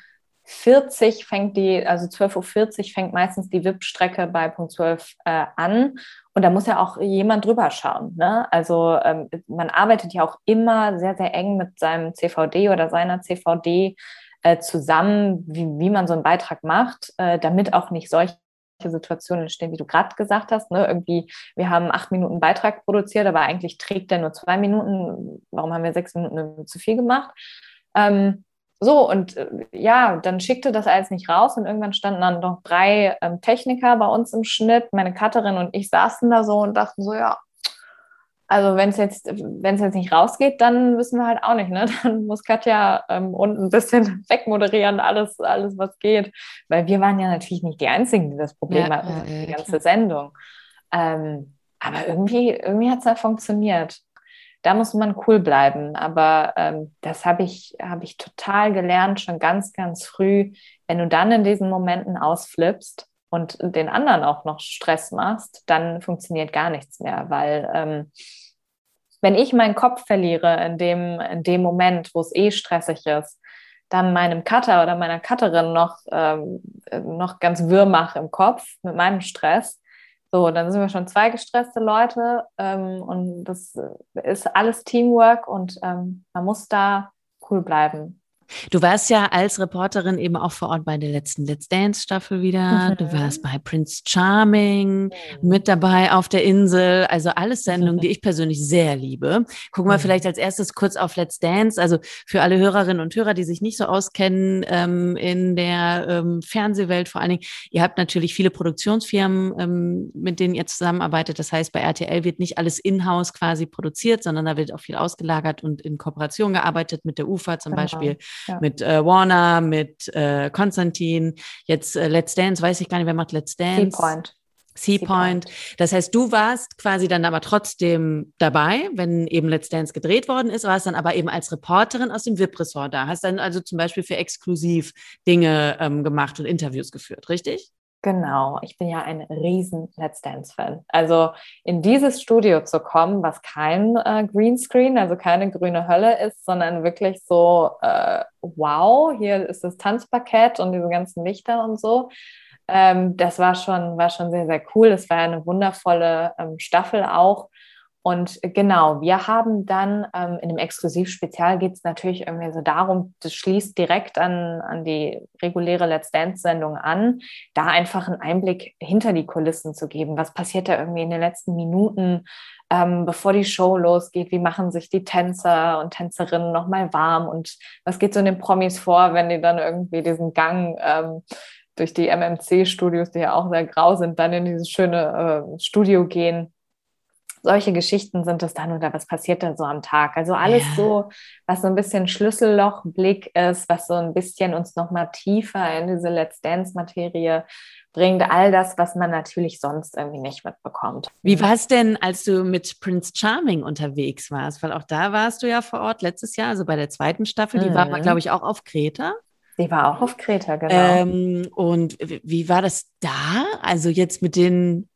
Speaker 1: 40 fängt die, also 12.40 Uhr fängt meistens die VIP-Strecke bei Punkt 12 äh, an. Und da muss ja auch jemand drüber schauen. Ne? Also ähm, man arbeitet ja auch immer sehr, sehr eng mit seinem CVD oder seiner CVD äh, zusammen, wie, wie man so einen Beitrag macht, äh, damit auch nicht solche Situationen entstehen, wie du gerade gesagt hast. Ne? Irgendwie, wir haben acht Minuten Beitrag produziert, aber eigentlich trägt der nur zwei Minuten. Warum haben wir sechs Minuten zu viel gemacht? Ähm, so, und äh, ja, dann schickte das alles nicht raus und irgendwann standen dann noch drei ähm, Techniker bei uns im Schnitt. Meine Cutterin und ich saßen da so und dachten so, ja, also wenn es jetzt, wenn es jetzt nicht rausgeht, dann wissen wir halt auch nicht, ne? Dann muss Katja ähm, unten ein bisschen wegmoderieren, alles, alles, was geht. Weil wir waren ja natürlich nicht die Einzigen, die das Problem ja, hatten, ja, die ganze klar. Sendung. Ähm, aber irgendwie, irgendwie hat es ja funktioniert da muss man cool bleiben. Aber ähm, das habe ich, hab ich total gelernt, schon ganz, ganz früh. Wenn du dann in diesen Momenten ausflippst und den anderen auch noch Stress machst, dann funktioniert gar nichts mehr, weil ähm, wenn ich meinen Kopf verliere in dem, in dem Moment, wo es eh stressig ist, dann meinem Cutter oder meiner Cutterin noch, ähm, noch ganz wirr mache im Kopf mit meinem Stress, so, dann sind wir schon zwei gestresste Leute ähm, und das ist alles Teamwork und ähm, man muss da cool bleiben.
Speaker 2: Du warst ja als Reporterin eben auch vor Ort bei der letzten Let's Dance Staffel wieder. Mhm. Du warst bei Prince Charming mhm. mit dabei auf der Insel. Also alles Sendungen, die ich persönlich sehr liebe. Gucken wir mhm. vielleicht als erstes kurz auf Let's Dance. Also für alle Hörerinnen und Hörer, die sich nicht so auskennen ähm, in der ähm, Fernsehwelt vor allen Dingen. Ihr habt natürlich viele Produktionsfirmen, ähm, mit denen ihr zusammenarbeitet. Das heißt, bei RTL wird nicht alles in-house quasi produziert, sondern da wird auch viel ausgelagert und in Kooperation gearbeitet mit der UFA zum genau. Beispiel ja. mit äh, Warner, mit äh, Konstantin. Jetzt äh, Let's Dance, weiß ich gar nicht, wer macht Let's Dance?
Speaker 1: Seapoint.
Speaker 2: Seapoint. Das heißt, du warst quasi dann aber trotzdem dabei, wenn eben Let's Dance gedreht worden ist, warst dann aber eben als Reporterin aus dem VIP-Ressort da. Hast dann also zum Beispiel für exklusiv Dinge ähm, gemacht und Interviews geführt, richtig?
Speaker 1: Genau, ich bin ja ein riesen Let's Dance-Fan. Also in dieses Studio zu kommen, was kein äh, Greenscreen, also keine grüne Hölle ist, sondern wirklich so, äh, wow, hier ist das Tanzparkett und diese ganzen Lichter und so. Ähm, das war schon, war schon sehr, sehr cool. Es war eine wundervolle ähm, Staffel auch. Und genau, wir haben dann ähm, in dem Exklusivspezial geht es natürlich irgendwie so darum, das schließt direkt an, an die reguläre Let's Dance-Sendung an, da einfach einen Einblick hinter die Kulissen zu geben. Was passiert da irgendwie in den letzten Minuten, ähm, bevor die Show losgeht? Wie machen sich die Tänzer und Tänzerinnen nochmal warm? Und was geht so in den Promis vor, wenn die dann irgendwie diesen Gang ähm, durch die MMC-Studios, die ja auch sehr grau sind, dann in dieses schöne äh, Studio gehen? Solche Geschichten sind es dann oder was passiert da so am Tag. Also alles
Speaker 2: Ja.
Speaker 1: so, was so ein bisschen Schlüssellochblick ist, was so ein bisschen uns nochmal tiefer in diese Let's Dance-Materie bringt. All das, was man natürlich sonst irgendwie nicht mitbekommt.
Speaker 2: Wie war es denn, als du mit Prince Charming unterwegs warst? Weil auch da warst du ja vor Ort letztes Jahr, also bei der zweiten Staffel. Die war
Speaker 1: Mhm.
Speaker 2: glaube ich, auch auf Kreta.
Speaker 1: Die war auch auf Kreta, genau.
Speaker 2: Ähm, und wie war das da? Also jetzt mit den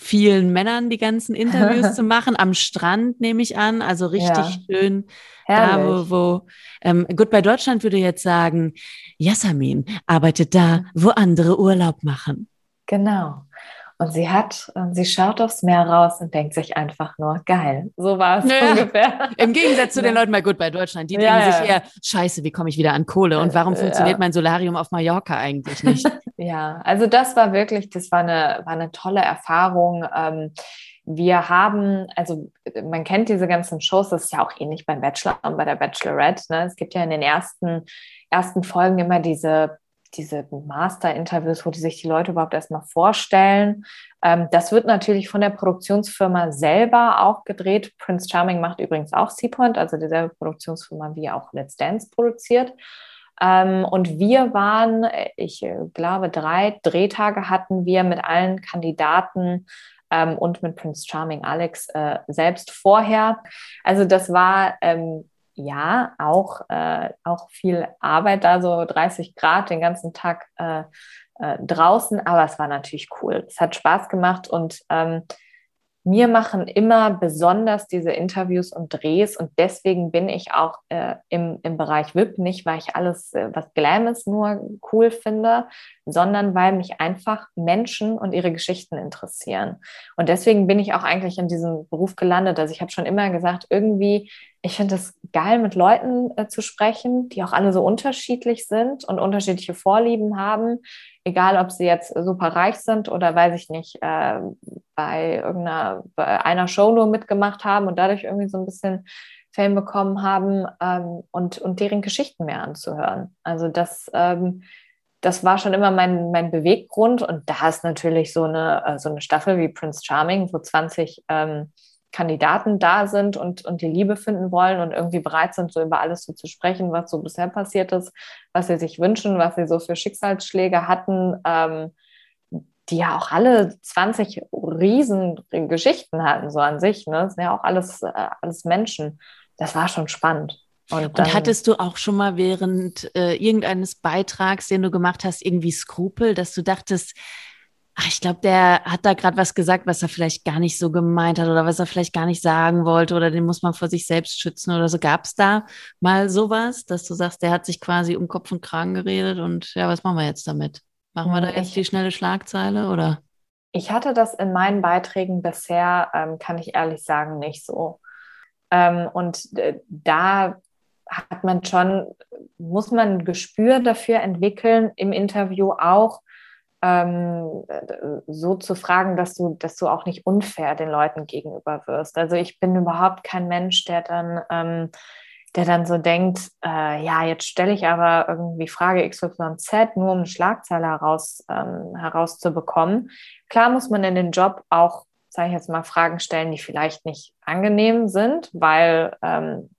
Speaker 2: vielen Männern die ganzen Interviews zu machen, am Strand nehme ich an, also richtig schön da,
Speaker 1: Herrlich.
Speaker 2: wo, wo ähm, Goodbye Deutschland würde jetzt sagen, Yasamin arbeitet da, wo andere Urlaub machen.
Speaker 1: Genau. Und sie hat, und sie schaut aufs Meer raus und denkt sich einfach nur, geil. So war es
Speaker 2: Ja.
Speaker 1: ungefähr.
Speaker 2: Im Gegensatz zu den. Leuten bei Goodbye Deutschland, die
Speaker 1: Ja,
Speaker 2: denken
Speaker 1: ja.
Speaker 2: sich eher, scheiße, wie komme ich wieder an Kohle und warum
Speaker 1: Äh,
Speaker 2: funktioniert
Speaker 1: ja.
Speaker 2: mein Solarium auf Mallorca eigentlich nicht?
Speaker 1: Ja, also das war wirklich, das war eine, war eine tolle Erfahrung. Ähm, wir haben, also man kennt diese ganzen Shows, das ist ja auch ähnlich beim Bachelor und bei der Bachelorette. Ne? Es gibt ja in den ersten, ersten Folgen immer diese, diese Master-Interviews, wo die sich die Leute überhaupt erstmal vorstellen. Ähm, das wird natürlich von der Produktionsfirma selber auch gedreht. Prince Charming macht übrigens auch Seapoint, also dieselbe Produktionsfirma, wie auch Let's Dance produziert. Ähm, und wir waren, ich glaube, drei Drehtage hatten wir mit allen Kandidaten ähm, und mit Prince Charming Alex äh, selbst vorher. Also das war ähm, ja auch, äh, auch viel Arbeit da, so 30 Grad den ganzen Tag äh, äh, draußen, aber es war natürlich cool. Es hat Spaß gemacht und ähm, mir machen immer besonders diese Interviews und Drehs und deswegen bin ich auch äh, im, im Bereich VIP nicht, weil ich alles, äh, was Glam ist, nur cool finde, sondern weil mich einfach Menschen und ihre Geschichten interessieren. Und deswegen bin ich auch eigentlich in diesem Beruf gelandet. Also ich habe schon immer gesagt, irgendwie, ich finde es geil, mit Leuten äh, zu sprechen, die auch alle so unterschiedlich sind und unterschiedliche Vorlieben haben egal ob sie jetzt super reich sind oder weiß ich nicht, äh, bei irgendeiner bei einer Show nur mitgemacht haben und dadurch irgendwie so ein bisschen Fame bekommen haben ähm, und, und deren Geschichten mehr anzuhören. Also das, ähm, das war schon immer mein, mein Beweggrund und da ist natürlich so eine, äh, so eine Staffel wie Prince Charming, wo 20 ähm, Kandidaten da sind und, und die Liebe finden wollen und irgendwie bereit sind, so über alles so zu sprechen, was so bisher passiert ist, was sie sich wünschen, was sie so für Schicksalsschläge hatten, ähm, die ja auch alle 20 riesen Geschichten hatten, so an sich. Ne? Das sind ja auch alles, äh, alles Menschen. Das war schon spannend. Und,
Speaker 2: Und hattest du auch schon mal während äh, irgendeines Beitrags, den du gemacht hast, irgendwie Skrupel, dass du dachtest, ach, ich glaube, der hat da gerade was gesagt, was er vielleicht gar nicht so gemeint hat oder was er vielleicht gar nicht sagen wollte oder den muss man vor sich selbst schützen oder so. Gab es da mal sowas, dass du sagst, der hat sich quasi um Kopf und Kragen geredet und ja, was machen wir jetzt damit? Machen wir da
Speaker 1: Hm,
Speaker 2: jetzt
Speaker 1: ich-
Speaker 2: die schnelle Schlagzeile oder?
Speaker 1: Ich hatte das in meinen Beiträgen bisher, ähm, kann ich ehrlich sagen, nicht so. Ähm, und äh, da hat man schon, muss man ein Gespür dafür entwickeln, im Interview auch ähm, äh, so zu fragen, dass du, dass du auch nicht unfair den Leuten gegenüber wirst. Also ich bin überhaupt kein Mensch, der dann, ähm, der dann so denkt, äh, ja, jetzt stelle ich aber irgendwie Frage XYZ, nur um eine Schlagzeile heraus, ähm, herauszubekommen. Klar muss man in den Job auch, sage ich jetzt mal, Fragen stellen, die vielleicht nicht angenehm sind, weil ähm,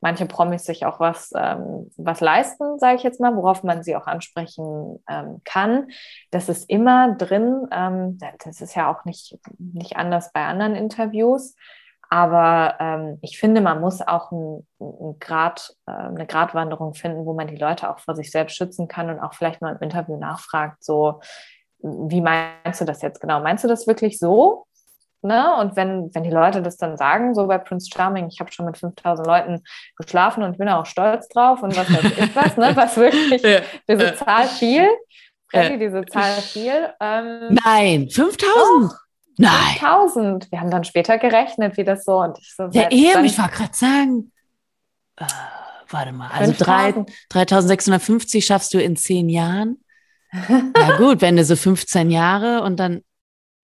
Speaker 1: manche Promis sich auch was, ähm, was leisten, sage ich jetzt mal, worauf man sie auch ansprechen ähm, kann. Das ist immer drin. Ähm, das ist ja auch nicht, nicht anders bei anderen Interviews. Aber ähm, ich finde, man muss auch ein, ein Grad, äh, eine Gratwanderung finden, wo man die Leute auch vor sich selbst schützen kann und auch vielleicht mal im Interview nachfragt, so, wie meinst du das jetzt genau? Meinst du das wirklich so? Ne? Und wenn, wenn die Leute das dann sagen, so bei Prince Charming, ich habe schon mit 5000 Leuten geschlafen und bin auch stolz drauf und was weiß ich was, ne? was wirklich
Speaker 2: Ja.
Speaker 1: diese Zahl viel, Freddy, diese Zahl viel. Ähm,
Speaker 2: Nein, 5000? Nein.
Speaker 1: 5000. Wir haben dann später gerechnet, wie das so und ich so.
Speaker 2: Ja, eben, ich wollte gerade sagen. Äh, warte mal, also drei-
Speaker 1: 5000.
Speaker 2: 3650 schaffst du in zehn Jahren. Ja gut, wenn du so 15 Jahre und dann,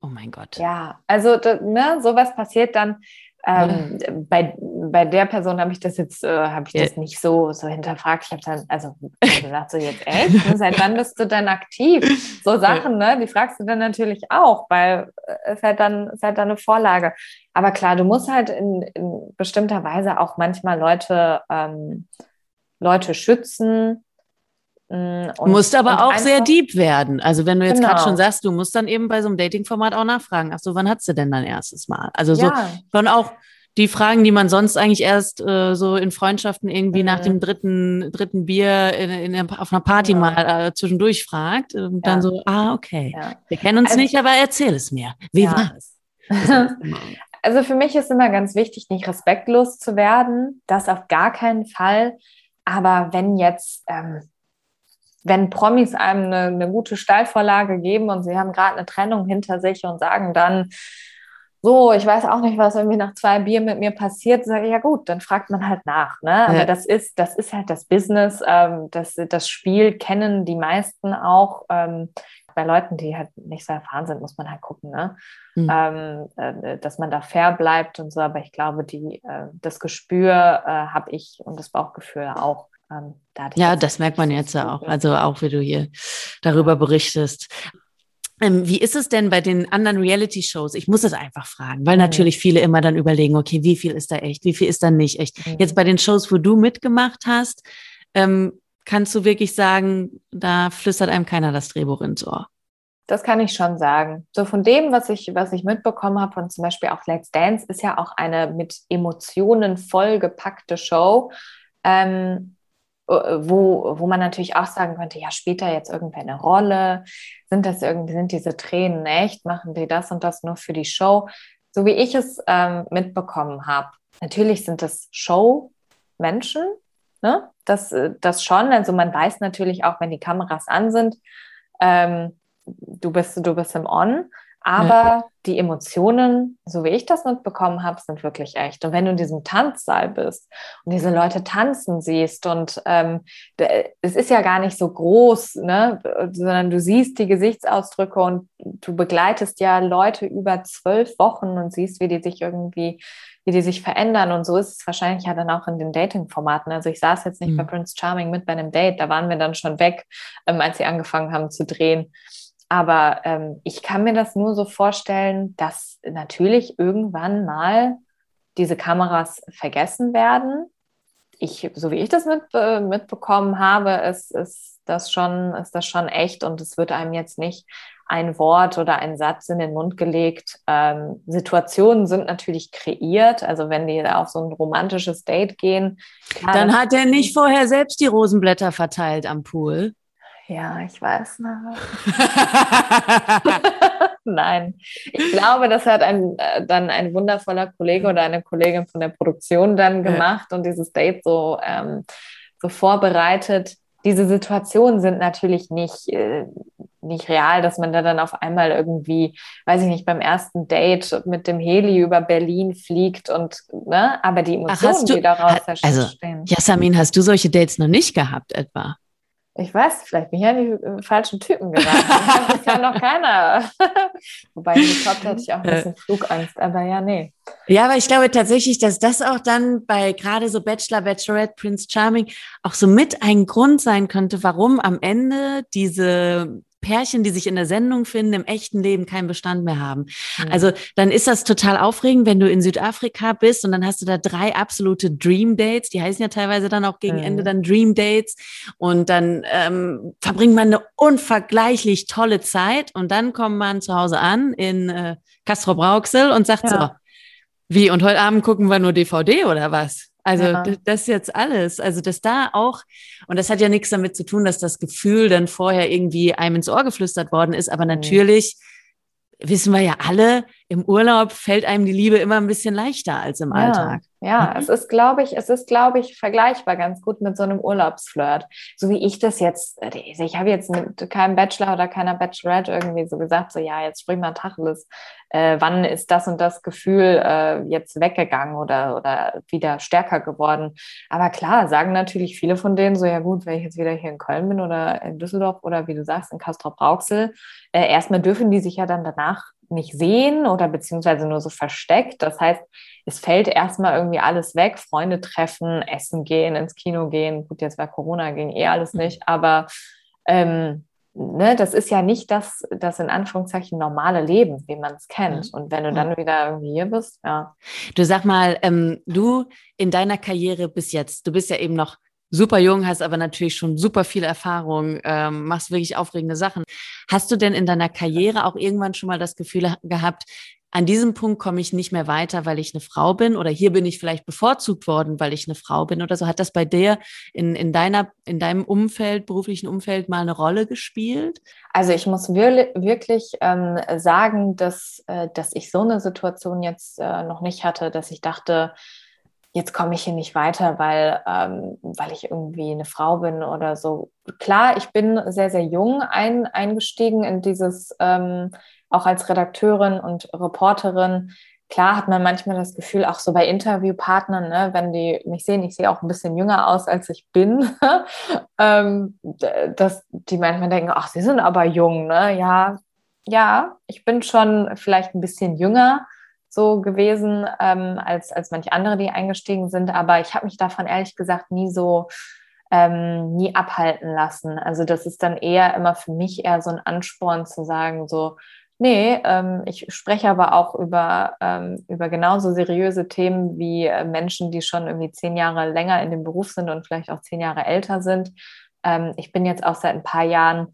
Speaker 2: oh mein Gott.
Speaker 1: Ja, also ne, sowas passiert dann ähm, bei bei der Person habe ich das jetzt, äh, habe ich das nicht so, so hinterfragt. Ich habe dann, also gesagt, so jetzt echt, ne? seit wann bist du denn aktiv? So Sachen, ne? Die fragst du dann natürlich auch, weil äh, es halt dann, es halt dann eine Vorlage. Aber klar, du musst halt in, in bestimmter Weise auch manchmal Leute, ähm, Leute schützen,
Speaker 2: Mm, und, musst aber auch sehr deep werden. Also wenn du jetzt gerade genau. schon sagst, du musst dann eben bei so einem Dating-Format auch nachfragen. Ach so, wann hattest du denn dein erstes Mal? Also so ja. schon auch die Fragen, die man sonst eigentlich erst äh, so in Freundschaften irgendwie mhm. nach dem dritten, dritten Bier in, in, auf einer Party ja. mal äh, zwischendurch fragt. Und ja. dann so, ah, okay. Wir kennen uns also, nicht, aber erzähl es mir. Wie war es?
Speaker 1: Also für mich ist immer ganz wichtig, nicht respektlos zu werden. Das auf gar keinen Fall. Aber wenn jetzt ähm, wenn Promis einem eine, eine gute Steilvorlage geben und sie haben gerade eine Trennung hinter sich und sagen dann, so, ich weiß auch nicht, was irgendwie nach zwei Bier mit mir passiert, sage ich, ja gut, dann fragt man halt nach. Ne? Aber ja. das ist, das ist halt das Business, ähm, das, das Spiel kennen die meisten auch. Ähm, bei Leuten, die halt nicht so erfahren sind, muss man halt gucken, ne? Mhm. Ähm, äh, dass man da fair bleibt und so. Aber ich glaube, die, äh, das Gespür äh, habe ich und das Bauchgefühl auch.
Speaker 2: Ähm, ja, das merkt man jetzt ja auch. Also auch, wie du hier darüber berichtest. Ähm, wie ist es denn bei den anderen Reality-Shows? Ich muss es einfach fragen, weil mhm. natürlich viele immer dann überlegen, okay, wie viel ist da echt, wie viel ist da nicht echt. Mhm. Jetzt bei den Shows, wo du mitgemacht hast, ähm, kannst du wirklich sagen, da flüstert einem keiner das Drehbuch ins Ohr.
Speaker 1: Das kann ich schon sagen. So von dem, was ich, was ich mitbekommen habe, von zum Beispiel auch Let's Dance, ist ja auch eine mit Emotionen vollgepackte Show. Ähm, äh, wo, wo man natürlich auch sagen könnte, ja, da jetzt irgendwer eine Rolle? Sind das irgendwie, sind diese Tränen echt? Machen die das und das nur für die Show? So wie ich es ähm, mitbekommen habe. Natürlich sind das Show-Menschen, ne? Das, äh, das schon. Also man weiß natürlich auch, wenn die Kameras an sind, ähm, du bist, du bist im On. Aber ja. die Emotionen, so wie ich das mitbekommen habe, sind wirklich echt. Und wenn du in diesem Tanzsaal bist und diese Leute tanzen siehst und ähm, es ist ja gar nicht so groß, ne? sondern du siehst die Gesichtsausdrücke und du begleitest ja Leute über zwölf Wochen und siehst, wie die sich irgendwie wie die sich verändern. Und so ist es wahrscheinlich ja dann auch in den Dating-Formaten. Also ich saß jetzt nicht mhm. bei Prince Charming mit bei einem Date, da waren wir dann schon weg, ähm, als sie angefangen haben zu drehen. Aber ähm, ich kann mir das nur so vorstellen, dass natürlich irgendwann mal diese Kameras vergessen werden. Ich, so wie ich das mit, äh, mitbekommen habe, ist, ist, das schon, ist das schon echt und es wird einem jetzt nicht ein Wort oder ein Satz in den Mund gelegt. Ähm, Situationen sind natürlich kreiert. Also wenn die auf so ein romantisches Date gehen.
Speaker 2: Dann hat er nicht vorher selbst die Rosenblätter verteilt am Pool.
Speaker 1: Ja, ich weiß noch. Nein, ich glaube, das hat ein, äh, dann ein wundervoller Kollege oder eine Kollegin von der Produktion dann gemacht und dieses Date so, ähm, so vorbereitet. Diese Situationen sind natürlich nicht, äh, nicht real, dass man da dann auf einmal irgendwie, weiß ich nicht, beim ersten Date mit dem Heli über Berlin fliegt und, ne, aber die Emotionen,
Speaker 2: Ach, du,
Speaker 1: die daraus
Speaker 2: also, entstehen. Jasmin, hast du solche Dates noch nicht gehabt etwa?
Speaker 1: Ich weiß, vielleicht bin ich an die äh, falschen Typen geraten. Das kann noch keiner. Wobei, ich glaube, da hätte ich auch ein bisschen Flugangst, aber ja, nee.
Speaker 2: Ja, aber ich glaube tatsächlich, dass das auch dann bei gerade so Bachelor, Bachelorette, Prince Charming auch so mit ein Grund sein könnte, warum am Ende diese Pärchen, die sich in der Sendung finden, im echten Leben keinen Bestand mehr haben. Mhm. Also dann ist das total aufregend, wenn du in Südafrika bist und dann hast du da drei absolute Dream Dates. Die heißen ja teilweise dann auch gegen mhm. Ende dann Dream Dates. Und dann ähm, verbringt man eine unvergleichlich tolle Zeit und dann kommt man zu Hause an in äh, Castro Brauxel und sagt ja. so, wie, und heute Abend gucken wir nur DVD oder was? Also ja. das ist jetzt alles. Also dass da auch, und das hat ja nichts damit zu tun, dass das Gefühl dann vorher irgendwie einem ins Ohr geflüstert worden ist, aber natürlich mhm. wissen wir ja alle, im Urlaub fällt einem die Liebe immer ein bisschen leichter als im
Speaker 1: ja.
Speaker 2: Alltag.
Speaker 1: Ja, mhm. es ist, glaube ich, es ist, glaube ich, vergleichbar ganz gut mit so einem Urlaubsflirt. So wie ich das jetzt, äh, ich habe jetzt mit keinem Bachelor oder keiner Bachelorette irgendwie so gesagt, so ja, jetzt sprich mal Tacheles. Äh, wann ist das und das Gefühl äh, jetzt weggegangen oder, oder wieder stärker geworden? Aber klar, sagen natürlich viele von denen so, ja gut, wenn ich jetzt wieder hier in Köln bin oder in Düsseldorf oder wie du sagst, in Castrop-Rauxel, äh, erstmal dürfen die sich ja dann danach nicht sehen oder beziehungsweise nur so versteckt. Das heißt, es fällt erstmal irgendwie alles weg, Freunde treffen, essen gehen, ins Kino gehen. Gut, jetzt bei Corona ging eh alles mhm. nicht, aber ähm, ne, das ist ja nicht das, das in Anführungszeichen normale Leben, wie man es kennt. Und wenn du dann wieder irgendwie hier bist, ja.
Speaker 2: Du sag mal, ähm, du in deiner Karriere bis jetzt, du bist ja eben noch super jung, hast aber natürlich schon super viel Erfahrung, ähm, machst wirklich aufregende Sachen. Hast du denn in deiner Karriere auch irgendwann schon mal das Gefühl gehabt, an diesem Punkt komme ich nicht mehr weiter, weil ich eine Frau bin oder hier bin ich vielleicht bevorzugt worden, weil ich eine Frau bin oder so. Hat das bei dir in, in, deiner, in deinem Umfeld, beruflichen Umfeld mal eine Rolle gespielt?
Speaker 1: Also ich muss wirklich ähm, sagen, dass, äh, dass ich so eine Situation jetzt äh, noch nicht hatte, dass ich dachte, jetzt komme ich hier nicht weiter, weil, ähm, weil ich irgendwie eine Frau bin oder so. Klar, ich bin sehr, sehr jung ein, eingestiegen in dieses ähm, auch als Redakteurin und Reporterin, klar hat man manchmal das Gefühl, auch so bei Interviewpartnern, ne, wenn die mich sehen, ich sehe auch ein bisschen jünger aus, als ich bin, ähm, dass die manchmal denken, ach, sie sind aber jung, ne? Ja, ja, ich bin schon vielleicht ein bisschen jünger so gewesen ähm, als, als manche andere, die eingestiegen sind, aber ich habe mich davon ehrlich gesagt nie so ähm, nie abhalten lassen. Also das ist dann eher immer für mich eher so ein Ansporn zu sagen, so, Nee, ähm, ich spreche aber auch über, ähm, über genauso seriöse Themen wie äh, Menschen, die schon irgendwie zehn Jahre länger in dem Beruf sind und vielleicht auch zehn Jahre älter sind. Ähm, ich bin jetzt auch seit ein paar Jahren,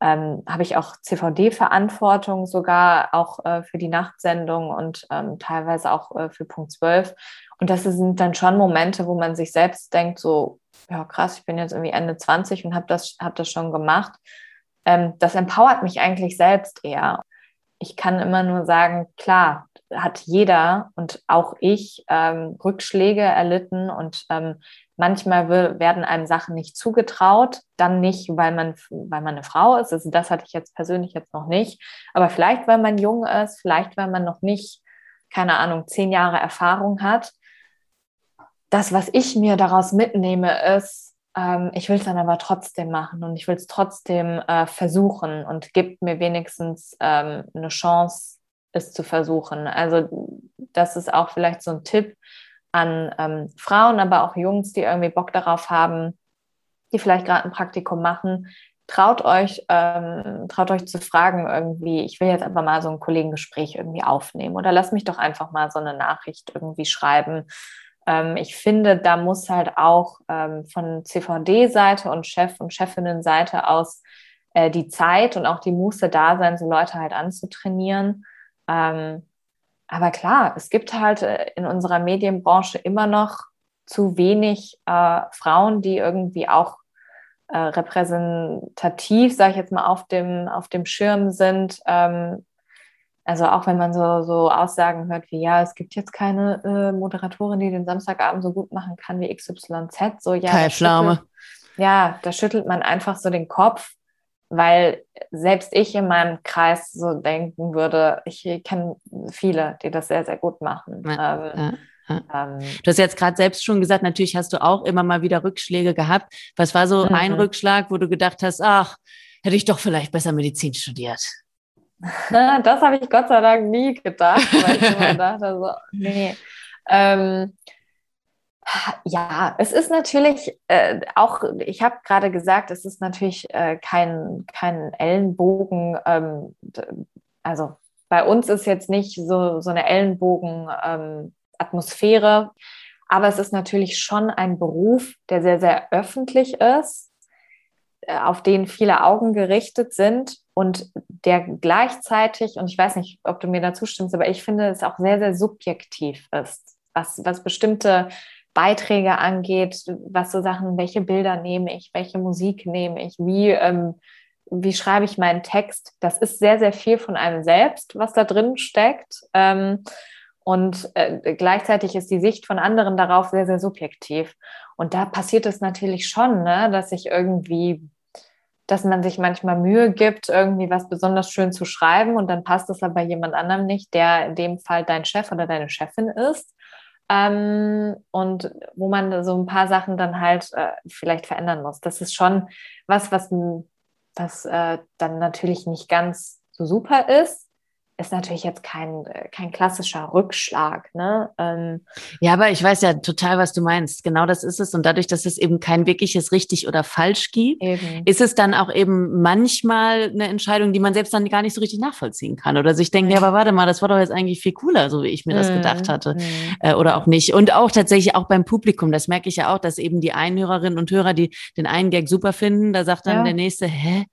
Speaker 1: ähm, habe ich auch CVD-Verantwortung sogar auch äh, für die Nachtsendung und ähm, teilweise auch äh, für Punkt 12. Und das sind dann schon Momente, wo man sich selbst denkt, so, ja krass, ich bin jetzt irgendwie Ende 20 und habe das, hab das schon gemacht. Ähm, das empowert mich eigentlich selbst eher ich kann immer nur sagen, klar, hat jeder und auch ich ähm, Rückschläge erlitten und ähm, manchmal werden einem Sachen nicht zugetraut, dann nicht, weil man, weil man eine Frau ist. Also das hatte ich jetzt persönlich jetzt noch nicht. Aber vielleicht, weil man jung ist, vielleicht, weil man noch nicht, keine Ahnung, zehn Jahre Erfahrung hat. Das, was ich mir daraus mitnehme, ist, ähm, ich will es dann aber trotzdem machen und ich will es trotzdem äh, versuchen und gibt mir wenigstens ähm, eine Chance, es zu versuchen. Also das ist auch vielleicht so ein Tipp an ähm, Frauen, aber auch Jungs, die irgendwie Bock darauf haben, die vielleicht gerade ein Praktikum machen. Traut euch, ähm, traut euch zu fragen irgendwie, ich will jetzt einfach mal so ein Kollegengespräch irgendwie aufnehmen oder lass mich doch einfach mal so eine Nachricht irgendwie schreiben ähm, ich finde, da muss halt auch ähm, von CVD-Seite und Chef- und Chefinnen-Seite aus äh, die Zeit und auch die Muße da sein, so Leute halt anzutrainieren. Ähm, aber klar, es gibt halt äh, in unserer Medienbranche immer noch zu wenig äh, Frauen, die irgendwie auch äh, repräsentativ, sage ich jetzt mal, auf dem, auf dem Schirm sind. Ähm, also auch wenn man so, so Aussagen hört wie, ja, es gibt jetzt keine äh, Moderatorin, die den Samstagabend so gut machen kann wie XYZ, so ja.
Speaker 2: Keine Pflaume.
Speaker 1: Ja, da schüttelt man einfach so den Kopf, weil selbst ich in meinem Kreis so denken würde, ich kenne viele, die das sehr, sehr gut machen. Ja, ähm, ja.
Speaker 2: Ähm, du hast jetzt gerade selbst schon gesagt, natürlich hast du auch immer mal wieder Rückschläge gehabt. Was war so mhm. ein Rückschlag, wo du gedacht hast, ach, hätte ich doch vielleicht besser Medizin studiert?
Speaker 1: Das habe ich Gott sei Dank nie gedacht, weil ich immer dachte, so, nee. Ähm, ja, es ist natürlich äh, auch, ich habe gerade gesagt, es ist natürlich äh, kein, kein Ellenbogen. Ähm, also bei uns ist jetzt nicht so, so eine Ellenbogen-Atmosphäre, ähm, aber es ist natürlich schon ein Beruf, der sehr, sehr öffentlich ist, äh, auf den viele Augen gerichtet sind und der gleichzeitig, und ich weiß nicht, ob du mir dazu stimmst, aber ich finde, es auch sehr, sehr subjektiv ist, was, was bestimmte Beiträge angeht, was so Sachen, welche Bilder nehme ich, welche Musik nehme ich, wie, ähm, wie schreibe ich meinen Text. Das ist sehr, sehr viel von einem selbst, was da drin steckt. Ähm, und äh, gleichzeitig ist die Sicht von anderen darauf sehr, sehr subjektiv. Und da passiert es natürlich schon, ne, dass ich irgendwie dass man sich manchmal Mühe gibt, irgendwie was besonders schön zu schreiben und dann passt es aber jemand anderem nicht, der in dem Fall dein Chef oder deine Chefin ist. Ähm, und wo man so ein paar Sachen dann halt äh, vielleicht verändern muss. Das ist schon was, was, was äh, dann natürlich nicht ganz so super ist. Ist natürlich jetzt kein, äh, kein klassischer Rückschlag. Ne? Ähm,
Speaker 2: ja, aber ich weiß ja total, was du meinst. Genau das ist es. Und dadurch, dass es eben kein wirkliches richtig oder falsch gibt, eben. ist es dann auch eben manchmal eine Entscheidung, die man selbst dann gar nicht so richtig nachvollziehen kann. Oder sich denkt, ja, aber warte mal, das war doch jetzt eigentlich viel cooler, so wie ich mir das gedacht mhm, hatte. Mhm. Äh, oder auch nicht. Und auch tatsächlich auch beim Publikum, das merke ich ja auch, dass eben die einen Hörerinnen und Hörer, die den einen Gag super finden, da sagt dann ja. der nächste, hä?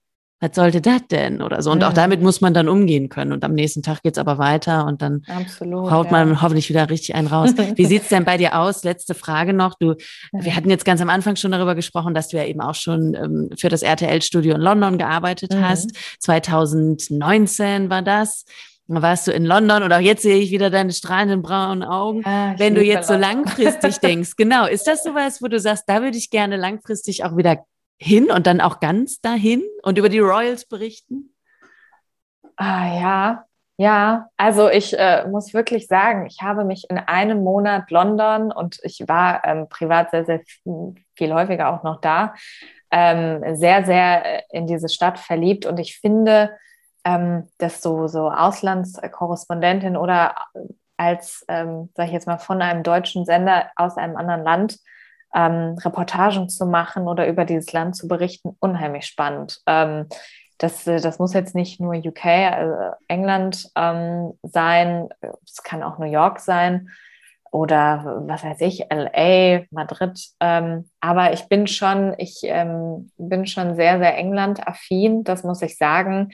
Speaker 2: Was sollte das denn oder so. Und mhm. auch damit muss man dann umgehen können. Und am nächsten Tag geht's aber weiter und dann Absolut, haut man ja. hoffentlich wieder richtig einen raus. Wie sieht's denn bei dir aus? Letzte Frage noch. Du, wir hatten jetzt ganz am Anfang schon darüber gesprochen, dass du ja eben auch schon ähm, für das RTL-Studio in London gearbeitet mhm. hast. 2019 war das. Da warst du in London und auch jetzt sehe ich wieder deine strahlenden braunen Augen. Ah, Wenn du jetzt so langfristig denkst, genau, ist das sowas, wo du sagst, da würde ich gerne langfristig auch wieder hin und dann auch ganz dahin und über die Royals berichten?
Speaker 1: Ah ja, ja, also ich äh, muss wirklich sagen, ich habe mich in einem Monat London und ich war ähm, privat sehr, sehr viel, häufiger auch noch da, ähm, sehr, sehr in diese Stadt verliebt und ich finde, ähm, dass so, so Auslandskorrespondentin oder als, ähm, sage ich jetzt mal, von einem deutschen Sender aus einem anderen Land ähm, Reportagen zu machen oder über dieses Land zu berichten, unheimlich spannend. Ähm, das, das muss jetzt nicht nur UK, also England ähm, sein, es kann auch New York sein oder was weiß ich, LA, Madrid. Ähm, aber ich bin schon, ich ähm, bin schon sehr, sehr England-affin, das muss ich sagen.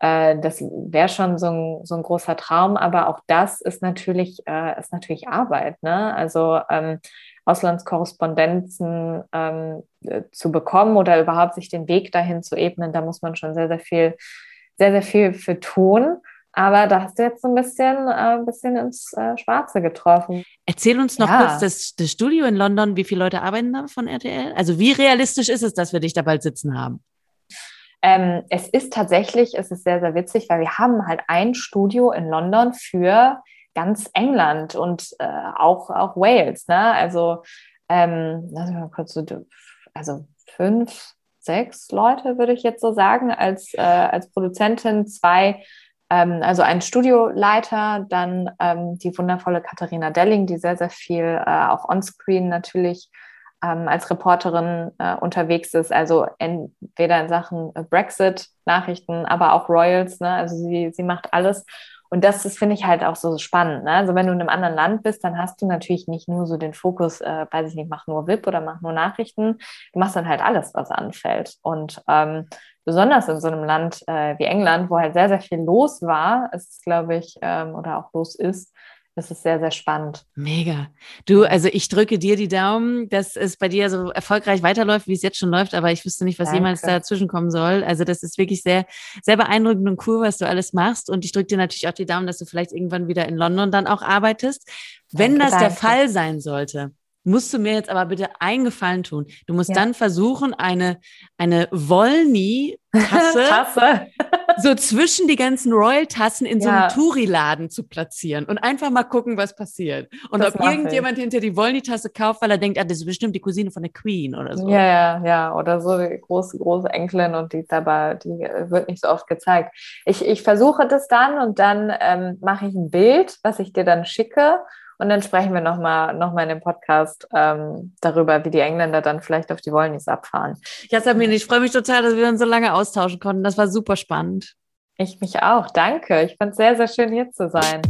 Speaker 1: Äh, das wäre schon so ein, so ein großer Traum, aber auch das ist natürlich, äh, ist natürlich Arbeit. Ne? Also ähm, Auslandskorrespondenzen ähm, äh, zu bekommen oder überhaupt sich den Weg dahin zu ebnen, da muss man schon sehr, sehr viel, sehr, sehr viel für tun. Aber da hast du jetzt so ein bisschen, äh, ein bisschen ins äh, Schwarze getroffen.
Speaker 2: Erzähl uns noch ja. kurz das, das Studio in London. Wie viele Leute arbeiten da von RTL? Also wie realistisch ist es, dass wir dich da bald sitzen haben?
Speaker 1: Ähm, es ist tatsächlich, es ist sehr, sehr witzig, weil wir haben halt ein Studio in London für ganz England und äh, auch, auch Wales. Ne? Also, ähm, lass mich mal kurz so, also fünf, sechs Leute, würde ich jetzt so sagen, als, äh, als Produzentin, zwei, ähm, also ein Studioleiter, dann ähm, die wundervolle Katharina Delling, die sehr, sehr viel äh, auch onscreen natürlich ähm, als Reporterin äh, unterwegs ist, also entweder in Sachen Brexit, Nachrichten, aber auch Royals, ne? also sie, sie macht alles und das ist, finde ich, halt auch so spannend. Ne? Also wenn du in einem anderen Land bist, dann hast du natürlich nicht nur so den Fokus, äh, weiß ich nicht, mach nur VIP oder mach nur Nachrichten. Du machst dann halt alles, was anfällt. Und ähm, besonders in so einem Land äh, wie England, wo halt sehr, sehr viel los war, ist glaube ich, ähm, oder auch los ist, das ist sehr, sehr spannend.
Speaker 2: Mega. Du, also ich drücke dir die Daumen, dass es bei dir so erfolgreich weiterläuft, wie es jetzt schon läuft, aber ich wüsste nicht, was Danke. jemals dazwischen kommen soll. Also das ist wirklich sehr, sehr beeindruckend und cool, was du alles machst. Und ich drücke dir natürlich auch die Daumen, dass du vielleicht irgendwann wieder in London dann auch arbeitest. Wenn Danke, das der Fall sein sollte, musst du mir jetzt aber bitte einen Gefallen tun. Du musst ja. dann versuchen, eine, eine Wollny-Tasse Tasse. so zwischen die ganzen Royal-Tassen in ja. so einem Touri-Laden zu platzieren und einfach mal gucken, was passiert. Und das ob irgendjemand ich. hinter die Wollny-Tasse kauft, weil er denkt, ah, das ist bestimmt die Cousine von der Queen oder so.
Speaker 1: Ja, ja, ja. Oder so die große, große Enkelin und die ist aber, die wird nicht so oft gezeigt. Ich, ich versuche das dann und dann ähm, mache ich ein Bild, was ich dir dann schicke. Und dann sprechen wir nochmal noch mal in dem Podcast ähm, darüber, wie die Engländer dann vielleicht auf die Wollnis abfahren.
Speaker 2: Ja, Sabine, ich freue mich total, dass wir uns so lange austauschen konnten. Das war super spannend.
Speaker 1: Ich mich auch. Danke. Ich fand es sehr, sehr schön, hier zu sein.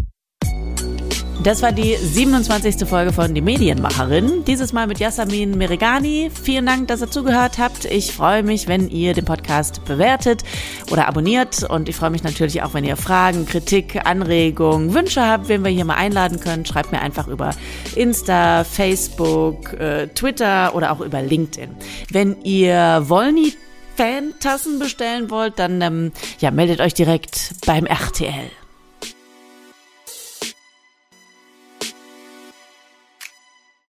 Speaker 2: Das war die 27. Folge von Die Medienmacherin. Dieses Mal mit Yasamin Merigani. Vielen Dank, dass ihr zugehört habt. Ich freue mich, wenn ihr den Podcast bewertet oder abonniert. Und ich freue mich natürlich auch, wenn ihr Fragen, Kritik, Anregungen, Wünsche habt, wen wir hier mal einladen können. Schreibt mir einfach über Insta, Facebook, äh, Twitter oder auch über LinkedIn. Wenn ihr Wollny Fan-Tassen bestellen wollt, dann ähm, ja, meldet euch direkt beim RTL.